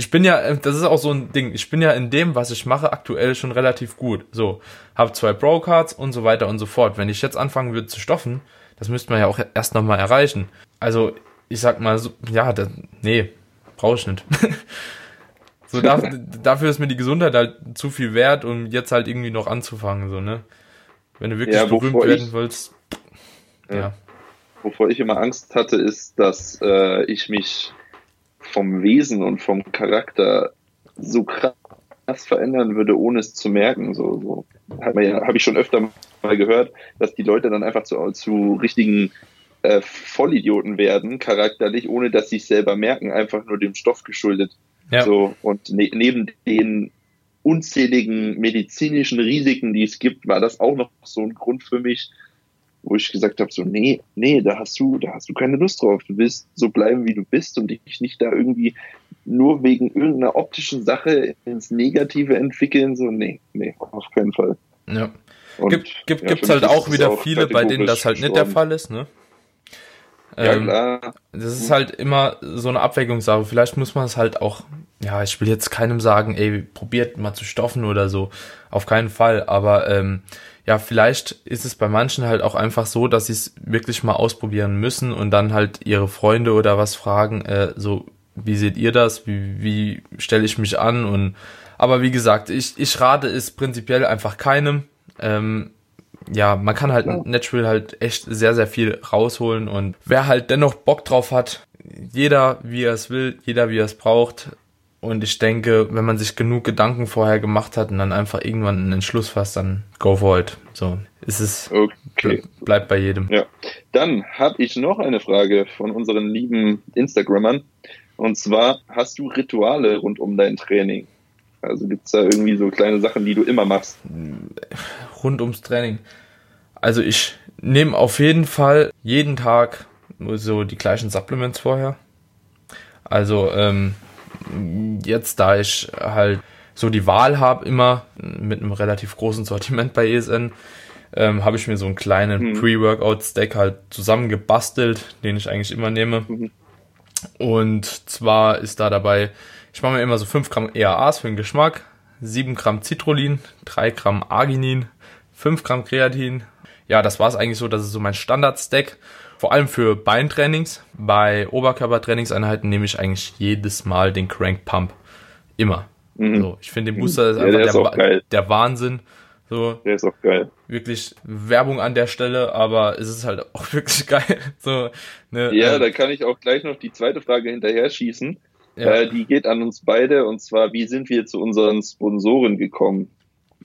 Ich bin ja, das ist auch so ein Ding, ich bin ja in dem, was ich mache, aktuell schon relativ gut. So, habe zwei Pro-Cards und so weiter und so fort. Wenn ich jetzt anfangen würde zu stoffen, das müsste man ja auch erst nochmal erreichen. Also, ich sag mal so, ja, das, nee, brauche ich nicht. so, da, dafür ist mir die Gesundheit halt zu viel wert, um jetzt halt irgendwie noch anzufangen, so, ne? Wenn du wirklich Ja, berühmt werden ich- willst, Ja. ja. wovor ich immer Angst hatte, ist, dass äh, ich mich vom Wesen und vom Charakter so krass verändern würde, ohne es zu merken. So, so. habe ja, hab ich schon öfter mal gehört, dass die Leute dann einfach zu, zu richtigen äh, Vollidioten werden, charakterlich, ohne dass sie es selber merken, einfach nur dem Stoff geschuldet. Ja. So, und ne neben den unzähligen medizinischen Risiken, die es gibt, war das auch noch so ein Grund für mich, wo ich gesagt habe, so, nee, nee, da hast du, da hast du keine Lust drauf. Du willst so bleiben, wie du bist und dich nicht da irgendwie nur wegen irgendeiner optischen Sache ins Negative entwickeln, so, nee, nee, auf keinen Fall. ja. Und, Gibt, gibt, ja, gibt's halt auch wieder viele, bei denen das halt nicht der. Fall ist, ne? Ja, Ähm, klar. Das ist halt immer so eine Abwägungssache. Vielleicht muss man es halt auch ja, ich will jetzt keinem sagen, ey, probiert mal zu stoffen oder so. Auf keinen Fall. Aber ähm, ja, vielleicht ist es bei manchen halt auch einfach so, dass sie es wirklich mal ausprobieren müssen und dann halt ihre Freunde oder was fragen, äh, so, wie seht ihr das? Wie, wie stelle ich mich an? Und aber wie gesagt, ich, ich rate es prinzipiell einfach keinem. Ähm, ja, man kann halt ja. Natural halt echt sehr, sehr viel rausholen und wer halt dennoch Bock drauf hat, jeder wie er es will, jeder wie er es braucht, und ich denke, wenn man sich genug Gedanken vorher gemacht hat und dann einfach irgendwann einen Entschluss fasst, dann go for it. So ist es. Okay. Bleibt bei jedem. Ja. Dann habe ich noch eine Frage von unseren lieben Instagrammern. Und zwar, hast du Rituale rund um dein Training? Also gibt es da irgendwie so kleine Sachen, die du immer machst? Rund ums Training. Also ich nehme auf jeden Fall jeden Tag nur so die gleichen Supplements vorher. Also ähm, jetzt, da ich halt so die Wahl habe, immer mit einem relativ großen Sortiment bei ESN, ähm, habe ich mir so einen kleinen mhm. Pre-Workout-Stack halt zusammengebastelt, den ich eigentlich immer nehme. Mhm. Und zwar ist da dabei, ich mache mir immer so 5 Gramm EAAs für den Geschmack, 7 Gramm Citrullin, 3 Gramm Arginin, 5 Gramm Kreatin. Ja, das war es eigentlich so, das ist so mein Standard-Stack. Vor allem für Beintrainings. Bei Oberkörpertrainingseinheiten nehme ich eigentlich jedes Mal den Crank Pump. Immer. Mhm. So, ich finde den Booster ist ja, einfach der, der, der, Wahnsinn. So, der ist auch geil. Wirklich Werbung an der Stelle, aber es ist halt auch wirklich geil. So, ne, ja, ähm, da kann ich auch gleich noch die zweite Frage hinterher schießen. Ja. Äh, die geht an uns beide und zwar, wie sind wir zu unseren Sponsoren gekommen?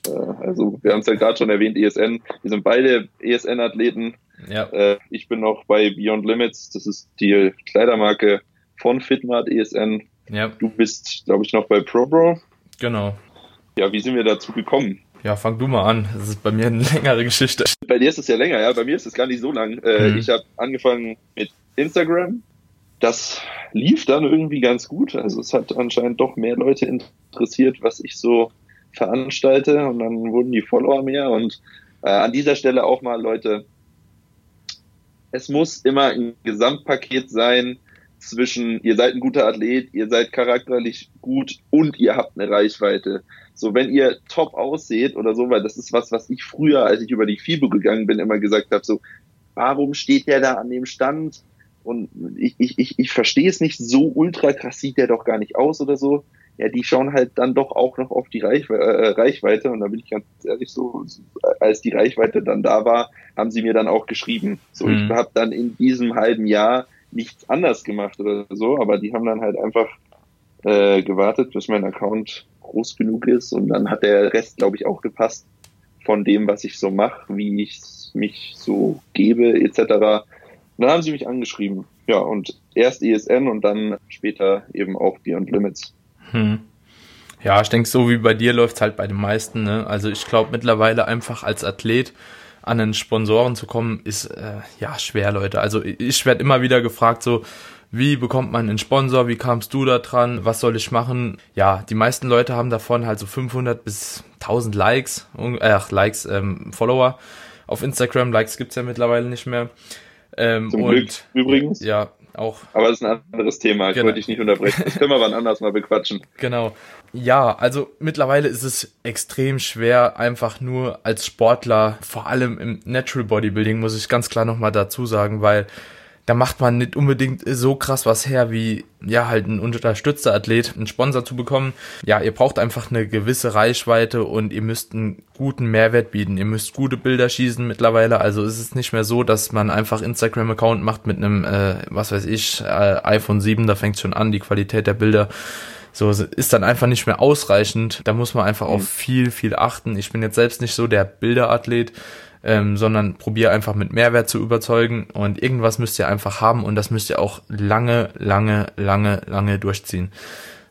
Äh, also, wir haben es ja gerade schon erwähnt, ESN. Wir sind beide ESN-Athleten ja. Äh, ich bin noch bei Beyond Limits. Das ist die Kleidermarke von Fitmart ESN. Ja. Du bist, glaube ich, noch bei ProBro. Genau. Ja, wie sind wir dazu gekommen? Ja, fang du mal an. Das ist bei mir eine längere Geschichte. Bei dir ist es ja länger, ja. Bei mir ist es gar nicht so lang. Mhm. Ich habe angefangen mit Instagram. Das lief dann irgendwie ganz gut. Also es hat anscheinend doch mehr Leute interessiert, was ich so veranstalte. Und dann wurden die Follower mehr. Und äh, an dieser Stelle auch mal, Leute, es muss immer ein Gesamtpaket sein zwischen, ihr seid ein guter Athlet, ihr seid charakterlich gut und ihr habt eine Reichweite. So, wenn ihr top ausseht oder so, weil das ist was, was ich früher, als ich über die FIBO gegangen bin, immer gesagt habe, so, warum steht der da an dem Stand? Und ich, ich, ich, ich verstehe es nicht, so ultra krass sieht der doch gar nicht aus oder so ja, die schauen halt dann doch auch noch auf die Reich, äh, Reichweite. Und da bin ich ganz ehrlich so, als die Reichweite dann da war, haben sie mir dann auch geschrieben. So, mhm. ich habe dann in diesem halben Jahr nichts anders gemacht oder so, aber die haben dann halt einfach äh, gewartet, bis mein Account groß genug ist und dann hat der Rest, glaube ich, auch gepasst von dem, was ich so mache, wie ich mich so gebe, etc. Und dann haben sie mich angeschrieben. Ja, und erst ESN und dann später eben auch Beyond Limits. Hm. Ja, ich denke, so wie bei dir läuft es halt bei den meisten. Ne? Also ich glaube mittlerweile einfach als Athlet an den Sponsoren zu kommen, ist äh, ja schwer, Leute. Also ich werde immer wieder gefragt, so, wie bekommt man einen Sponsor, wie kamst du da dran, was soll ich machen? Ja, die meisten Leute haben davon halt so 500 bis 1000 Likes, äh, Likes, ähm, Follower auf Instagram. Likes gibt's ja mittlerweile nicht mehr. Ähm, Zum und, Glück übrigens. Ja, auch. Aber das ist ein anderes Thema. Ich genau. wollte dich nicht unterbrechen. Das können wir wann anders mal bequatschen. Genau. Ja, also mittlerweile ist es extrem schwer, einfach nur als Sportler, vor allem im Natural Bodybuilding, muss ich ganz klar nochmal dazu sagen, weil da macht man nicht unbedingt so krass was her, wie ja halt ein unterstützter Athlet, einen Sponsor zu bekommen. Ja, ihr braucht einfach eine gewisse Reichweite und ihr müsst einen guten Mehrwert bieten. Ihr müsst gute Bilder schießen mittlerweile. Also es ist nicht mehr so, dass man einfach Instagram-Account macht mit einem, äh, was weiß ich, äh, iPhone 7, da fängt schon an, die Qualität der Bilder. So ist dann einfach nicht mehr ausreichend. Da muss man einfach mhm. auf viel, viel achten. Ich bin jetzt selbst nicht so der Bilderathlet ähm, sondern probier einfach mit Mehrwert zu überzeugen und irgendwas müsst ihr einfach haben und das müsst ihr auch lange, lange, lange, lange durchziehen.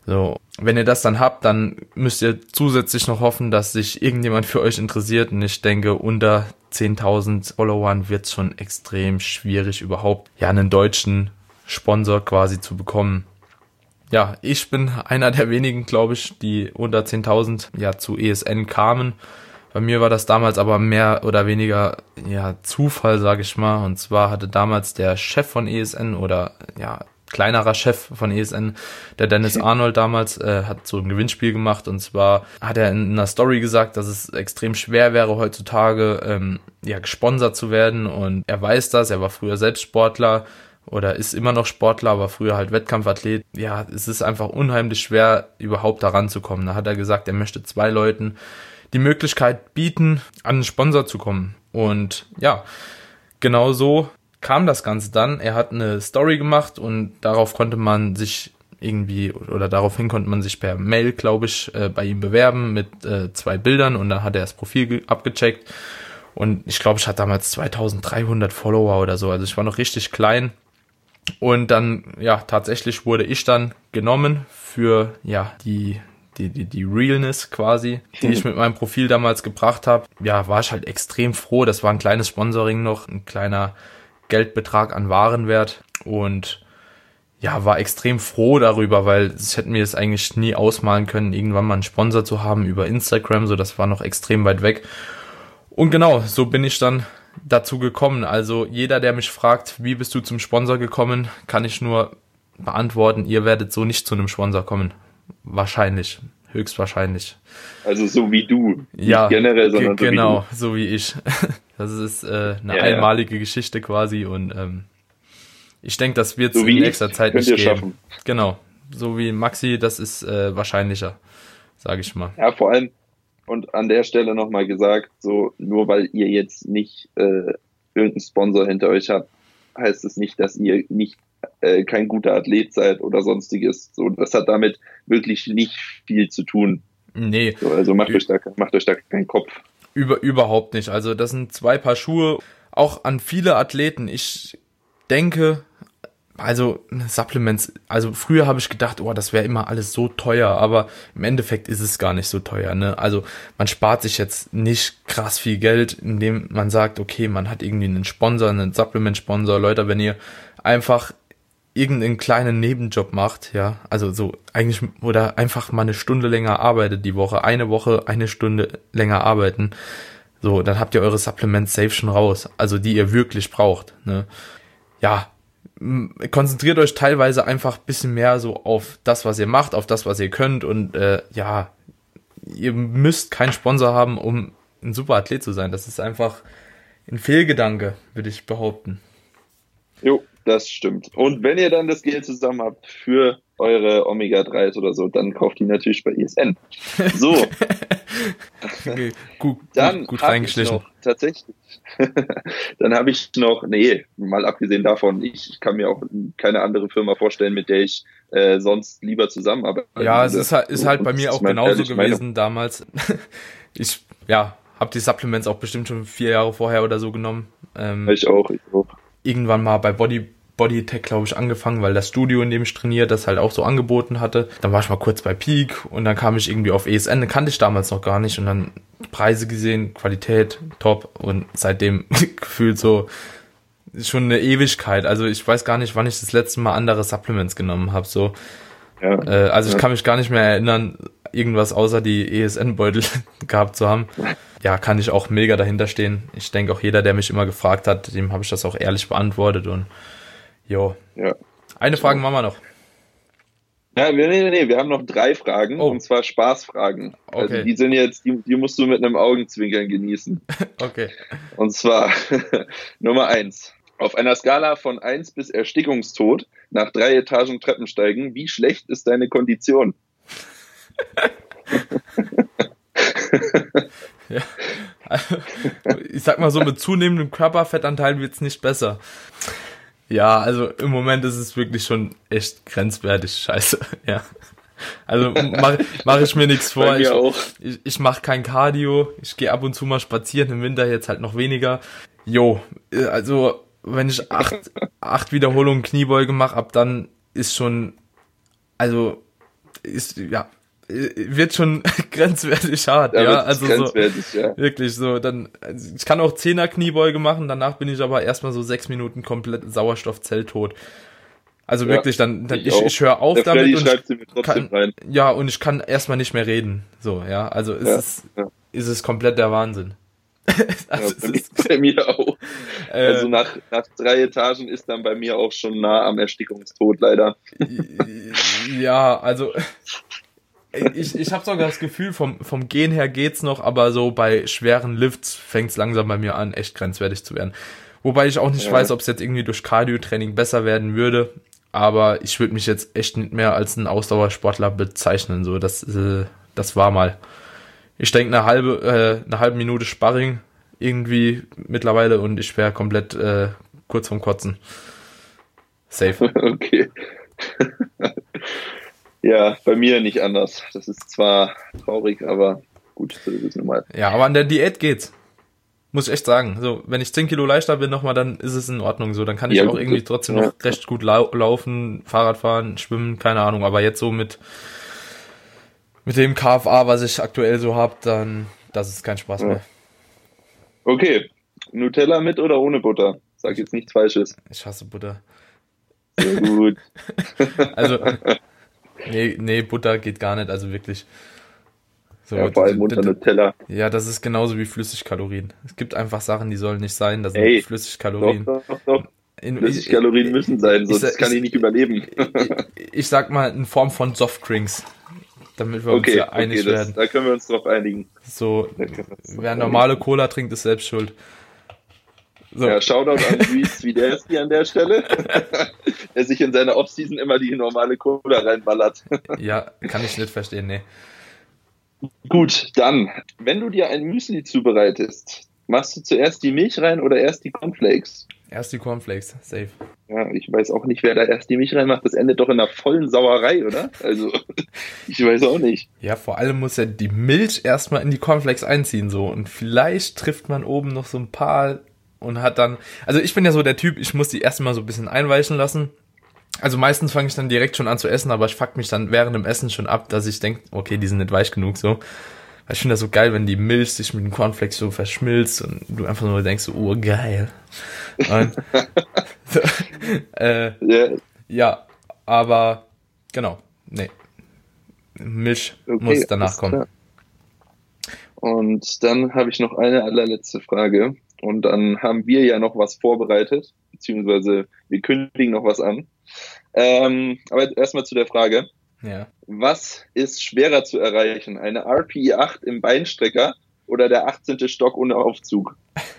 So, wenn ihr das dann habt, dann müsst ihr zusätzlich noch hoffen, dass sich irgendjemand für euch interessiert und ich denke, unter 10.000 Followern wird es schon extrem schwierig, überhaupt ja einen deutschen Sponsor quasi zu bekommen. Ja, ich bin einer der wenigen, glaube ich, die unter 10.000 ja zu ESN kamen bei mir war das damals aber mehr oder weniger ja Zufall, sage ich mal. Und zwar hatte damals der Chef von ESN oder ja kleinerer Chef von ESN, der Dennis Arnold damals, äh, hat so ein Gewinnspiel gemacht und zwar hat er in einer Story gesagt, dass es extrem schwer wäre heutzutage ähm, ja gesponsert zu werden und er weiß das, er war früher selbst Sportler oder ist immer noch Sportler, aber früher halt Wettkampfathlet. Ja, es ist einfach unheimlich schwer, überhaupt da ranzukommen. Da hat er gesagt, er möchte zwei Leuten die Möglichkeit bieten, an einen Sponsor zu kommen. Und ja, genau so kam das Ganze dann. Er hat eine Story gemacht und darauf konnte man sich irgendwie oder daraufhin konnte man sich per Mail, glaube ich, äh, bei ihm bewerben mit äh, zwei Bildern und dann hat er das Profil abgecheckt und ich glaube, ich hatte damals 2300 Follower oder so, also ich war noch richtig klein und dann, ja, tatsächlich wurde ich dann genommen für, ja, die, die, die, die Realness quasi, die ich mit meinem Profil damals gebracht habe. Ja, war ich halt extrem froh. Das war ein kleines Sponsoring noch, ein kleiner Geldbetrag an Warenwert und ja, war extrem froh darüber, weil ich hätte mir das eigentlich nie ausmalen können, irgendwann mal einen Sponsor zu haben über Instagram, so das war noch extrem weit weg. Und genau, so bin ich dann dazu gekommen. Also jeder, der mich fragt, wie bist du zum Sponsor gekommen, kann ich nur beantworten, ihr werdet so nicht zu einem Sponsor kommen. Wahrscheinlich, höchstwahrscheinlich. Also so wie du, ja, generell, sondern so genau, so wie ich. Das ist äh, eine ja, einmalige ja. Geschichte quasi und ähm, ich denke, das wird es so in nächster Zeit nicht geben. Schaffen. Genau, so wie Maxi, das ist äh, wahrscheinlicher, sage ich mal. Ja, vor allem, und an der Stelle nochmal gesagt, so nur weil ihr jetzt nicht äh, irgendeinen Sponsor hinter euch habt, heißt es nicht, dass ihr nicht äh, kein guter Athlet seid oder sonstiges. So, das hat damit wirklich nicht viel zu tun. Nee. So, also macht euch da, macht euch da keinen Kopf. Über, überhaupt nicht. Also das sind zwei Paar Schuhe. Auch an viele Athleten. Ich denke, also Supplements, also früher habe ich gedacht, oh, das wäre immer alles so teuer, aber im Endeffekt ist es gar nicht so teuer. Ne? Also man spart sich jetzt nicht krass viel Geld, indem man sagt, okay, man hat irgendwie einen Sponsor, einen Supplement-Sponsor. Leute, wenn ihr einfach irgendeinen kleinen Nebenjob macht, ja, also so eigentlich oder einfach mal eine Stunde länger arbeitet die Woche, eine Woche eine Stunde länger arbeiten, so, dann habt ihr eure Supplements safe schon raus, also die ihr wirklich braucht, ne? Ja, konzentriert euch teilweise einfach bisschen mehr so auf das, was ihr macht, auf das, was ihr könnt und äh, ja, ihr müsst keinen Sponsor haben, um ein super Athlet zu sein. Das ist einfach ein Fehlgedanke, würde ich behaupten. Jo, das stimmt. Und wenn ihr dann das Geld zusammen habt für eure Omega-3s oder so, dann kauft die natürlich bei ISN. So. okay, gut, dann gut reingeschlichen. Noch, tatsächlich. dann habe ich noch, nee, mal abgesehen davon, ich kann mir auch keine andere Firma vorstellen, mit der ich äh, sonst lieber zusammenarbeite. Ja, es ist halt, ist halt bei mir auch genauso gewesen damals. ich, ja, habe die Supplements auch bestimmt schon vier Jahre vorher oder so genommen. Ähm, ich auch, ich auch. Irgendwann mal bei Body Bodytech, glaube ich, angefangen, weil das Studio, in dem ich trainiert, das halt auch so angeboten hatte. Dann war ich mal kurz bei Peak und dann kam ich irgendwie auf ESN, den kannte ich damals noch gar nicht und dann Preise gesehen, Qualität, top und seitdem gefühlt so schon eine Ewigkeit. Also ich weiß gar nicht, wann ich das letzte Mal andere Supplements genommen habe. So. Ja, äh, also ich kann mich gar nicht mehr erinnern, irgendwas außer die ESN-Beutel gehabt zu haben. Ja, kann ich auch mega dahinter stehen. Ich denke auch jeder, der mich immer gefragt hat, dem habe ich das auch ehrlich beantwortet und Jo. Ja. Eine Frage machen wir noch. Ja, nee, nee, nee, wir haben noch drei Fragen, oh. und zwar Spaßfragen. Also okay. Also die sind jetzt, die, die musst du mit einem Augenzwinkern genießen. okay. Und zwar Nummer eins. Auf einer Skala von eins bis Erstickungstod nach drei Etagen Treppensteigen, wie schlecht ist deine Kondition? ja. Ich sag mal so, mit zunehmendem Körperfettanteil wird's nicht besser. Ja, also im Moment ist es wirklich schon echt grenzwertig scheiße, ja. Also mache mach ich mir nichts vor. Ich, ich, ich mache kein Cardio. Ich gehe ab und zu mal spazieren, im Winter jetzt halt noch weniger. Jo, also wenn ich acht, acht Wiederholungen Kniebeuge mache, ab dann ist schon, also ist, ja, wird schon grenzwertig hart, ja, ja. also so, ja. wirklich so, dann, also ich kann auch Zehner Kniebeuge machen, danach bin ich aber erstmal so sechs Minuten komplett Sauerstoffzelltot. Also ja, wirklich, dann, dann ich, ich, ich höre auf Der damit Freddy und kann, rein. ja, und ich kann erstmal nicht mehr reden, so, ja, also ist es, ist es komplett der Wahnsinn. ja, bei, mir, bei, mir, auch. Äh, also nach, nach drei Etagen ist dann bei mir auch schon nah am Erstickungstod leider. ja, also ich, ich habe sogar das Gefühl, vom, vom Gehen her geht's noch, aber so bei schweren Lifts fängt's langsam bei mir an, echt grenzwertig zu werden. Wobei ich auch nicht ja. weiß, ob es jetzt irgendwie durch Cardio-Training besser werden würde. Aber ich würde mich jetzt echt nicht mehr als ein Ausdauersportler bezeichnen. So, das, äh, das war mal. Ich denke eine halbe, äh, eine halbe Minute Sparring irgendwie mittlerweile und ich wäre komplett äh, kurz vom Kotzen. Safe. Okay. Ja, bei mir nicht anders. Das ist zwar traurig, aber gut, so ist es nun mal. Ja, aber an der Diät geht's. Muss ich echt sagen. So, wenn ich 10 Kilo leichter bin nochmal, dann ist es in Ordnung. So, dann kann ich ja, auch irgendwie trotzdem ja. noch recht gut lau laufen, Fahrrad fahren, schwimmen, keine Ahnung. Aber jetzt so mit, mit dem KFA, was ich aktuell so habe, dann, das ist kein Spaß ja. mehr. Okay. Nutella mit oder ohne Butter? Sag jetzt nichts Falsches. Ich hasse Butter. Sehr gut. also, nee, nee, Butter geht gar nicht, also wirklich. So, ja, vor allem unter Nutella. Ja, das ist genauso wie Flüssigkalorien. Es gibt einfach Sachen, die sollen nicht sein. Das sind Ey, Flüssigkalorien. Doch, doch, doch. In, Flüssigkalorien müssen sein, sonst ich, kann ich nicht überleben. Ich, ich, sag mal in Form von Softdrinks, damit wir okay, uns ja einig okay, das, werden. Da können wir uns drauf einigen. So, wer normale Cola trinkt, ist selbst schuld. So. Ja, Shoutout an Luis Widerski an der Stelle, der sich in seiner Offseason immer die normale Cola reinballert. ja, kann ich nicht verstehen, nee. Gut, dann, wenn du dir ein Müsli zubereitest, machst du zuerst die Milch rein oder erst die Cornflakes? Erst die Cornflakes, safe. Ja, ich weiß auch nicht, wer da erst die Milch reinmacht. Das endet doch in einer vollen Sauerei, oder? Also, ich weiß auch nicht. Ja, vor allem muss ja die Milch erstmal in die Cornflakes einziehen, so. Und vielleicht trifft man oben noch so ein paar und hat dann, also ich bin ja so der Typ, ich muss die erstmal so ein bisschen einweichen lassen also meistens fange ich dann direkt schon an zu essen, aber ich fuck mich dann während dem Essen schon ab, dass ich denke, okay, die sind nicht weich genug so. Weil ich finde das so geil, wenn die Milch sich mit dem Cornflakes so verschmilzt und du einfach nur denkst, oh geil. Und, so, äh, yeah. Ja, aber genau, nee. Milch okay, muss danach kommen. Klar. Und dann habe ich noch eine allerletzte Frage. Und dann haben wir ja noch was vorbereitet, beziehungsweise wir kündigen noch was an. Ähm, aber erstmal zu der Frage. Ja. Was ist schwerer zu erreichen? Eine RPE 8 im Beinstrecker oder der 18. Stock ohne Aufzug?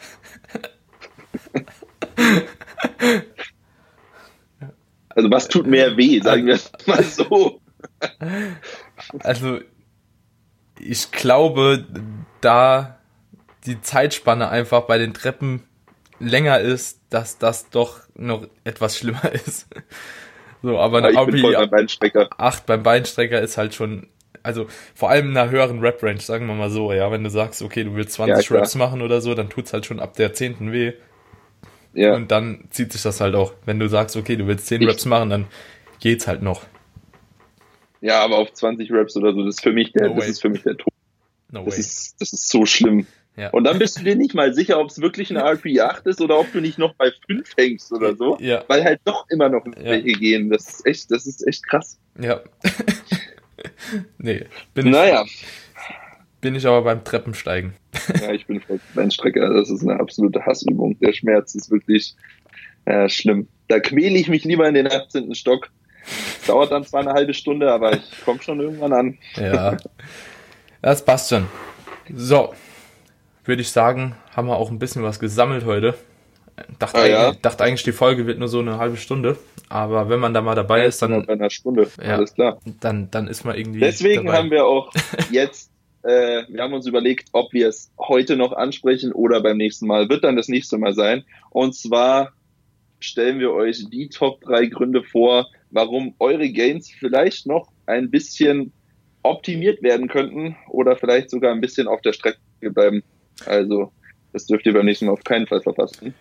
also was tut mehr weh, sagen wir es mal so. Also ich glaube, da die Zeitspanne einfach bei den Treppen länger ist, dass das doch noch etwas schlimmer ist. So, aber eine RP beim 8 beim Beinstrecker ist halt schon, also vor allem in einer höheren Rap-Range, sagen wir mal so, ja, wenn du sagst, okay, du willst 20 ja, Raps machen oder so, dann tut's halt schon ab der 10. weh. Ja. Und dann zieht sich das halt auch. Wenn du sagst, okay, du willst 10 ich, Raps machen, dann geht's halt noch. Ja, aber auf 20 Raps oder so, das ist für mich der, no das ist für mich der Tod. No das way. ist, das ist so schlimm. Ja. Und dann bist du dir nicht mal sicher, ob es wirklich eine RP 8 ist oder ob du nicht noch bei 5 hängst oder so. Ja. Weil halt doch immer noch welche ja. gehen. Das ist echt, das ist echt krass. Ja. nee. Bin naja. Ich, bin ich aber beim Treppensteigen. ja, ich bin voll Beinstrecker. Das ist eine absolute Hassübung. Der Schmerz ist wirklich äh, schlimm. Da quäle ich mich lieber in den 18. Stock. Dauert dann zwar eine halbe Stunde, aber ich komme schon irgendwann an. ja. Das passt schon. So, würde ich sagen, haben wir auch ein bisschen was gesammelt heute. Dachte, ah, ja. dachte eigentlich, die Folge wird nur so eine halbe Stunde. Aber wenn man da mal dabei ja, ist, dann. Bei einer Stunde, ja, alles klar. Dann, dann ist man irgendwie. Deswegen dabei. haben wir auch jetzt, äh, wir haben uns überlegt, ob wir es heute noch ansprechen oder beim nächsten Mal. Wird dann das nächste Mal sein. Und zwar stellen wir euch die Top 3 Gründe vor, warum eure Gains vielleicht noch ein bisschen optimiert werden könnten oder vielleicht sogar ein bisschen auf der Strecke bleiben. Also, das dürft ihr beim nächsten Mal auf keinen Fall verpassen.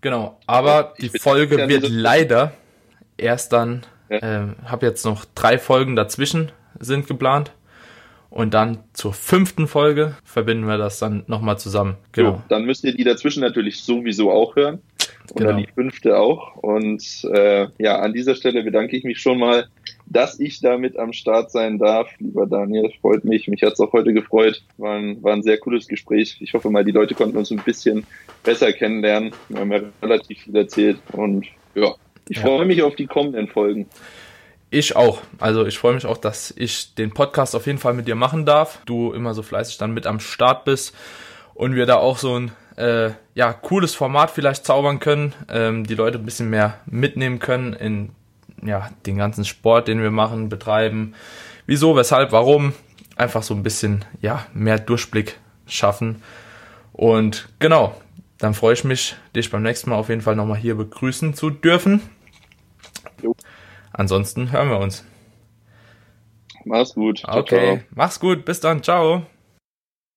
Genau, aber die Folge wird leider erst dann, ja. äh, habe jetzt noch drei Folgen dazwischen sind geplant. Und dann zur fünften Folge verbinden wir das dann nochmal zusammen. Genau. So, dann müsst ihr die dazwischen natürlich sowieso auch hören. Oder genau. die fünfte auch. Und äh, ja, an dieser Stelle bedanke ich mich schon mal dass ich damit am Start sein darf. Lieber Daniel, freut mich. Mich hat es auch heute gefreut. War ein, war ein sehr cooles Gespräch. Ich hoffe mal, die Leute konnten uns ein bisschen besser kennenlernen. Wir haben ja relativ viel erzählt und ja, ich ja. freue mich auf die kommenden Folgen. Ich auch. Also ich freue mich auch, dass ich den Podcast auf jeden Fall mit dir machen darf. Du immer so fleißig dann mit am Start bist und wir da auch so ein äh, ja, cooles Format vielleicht zaubern können, ähm, die Leute ein bisschen mehr mitnehmen können in ja, den ganzen Sport, den wir machen, betreiben. Wieso, weshalb, warum? Einfach so ein bisschen, ja, mehr Durchblick schaffen. Und genau, dann freue ich mich, dich beim nächsten Mal auf jeden Fall nochmal hier begrüßen zu dürfen. Jo. Ansonsten hören wir uns. Mach's gut. Ciao, okay, ciao. mach's gut. Bis dann. Ciao.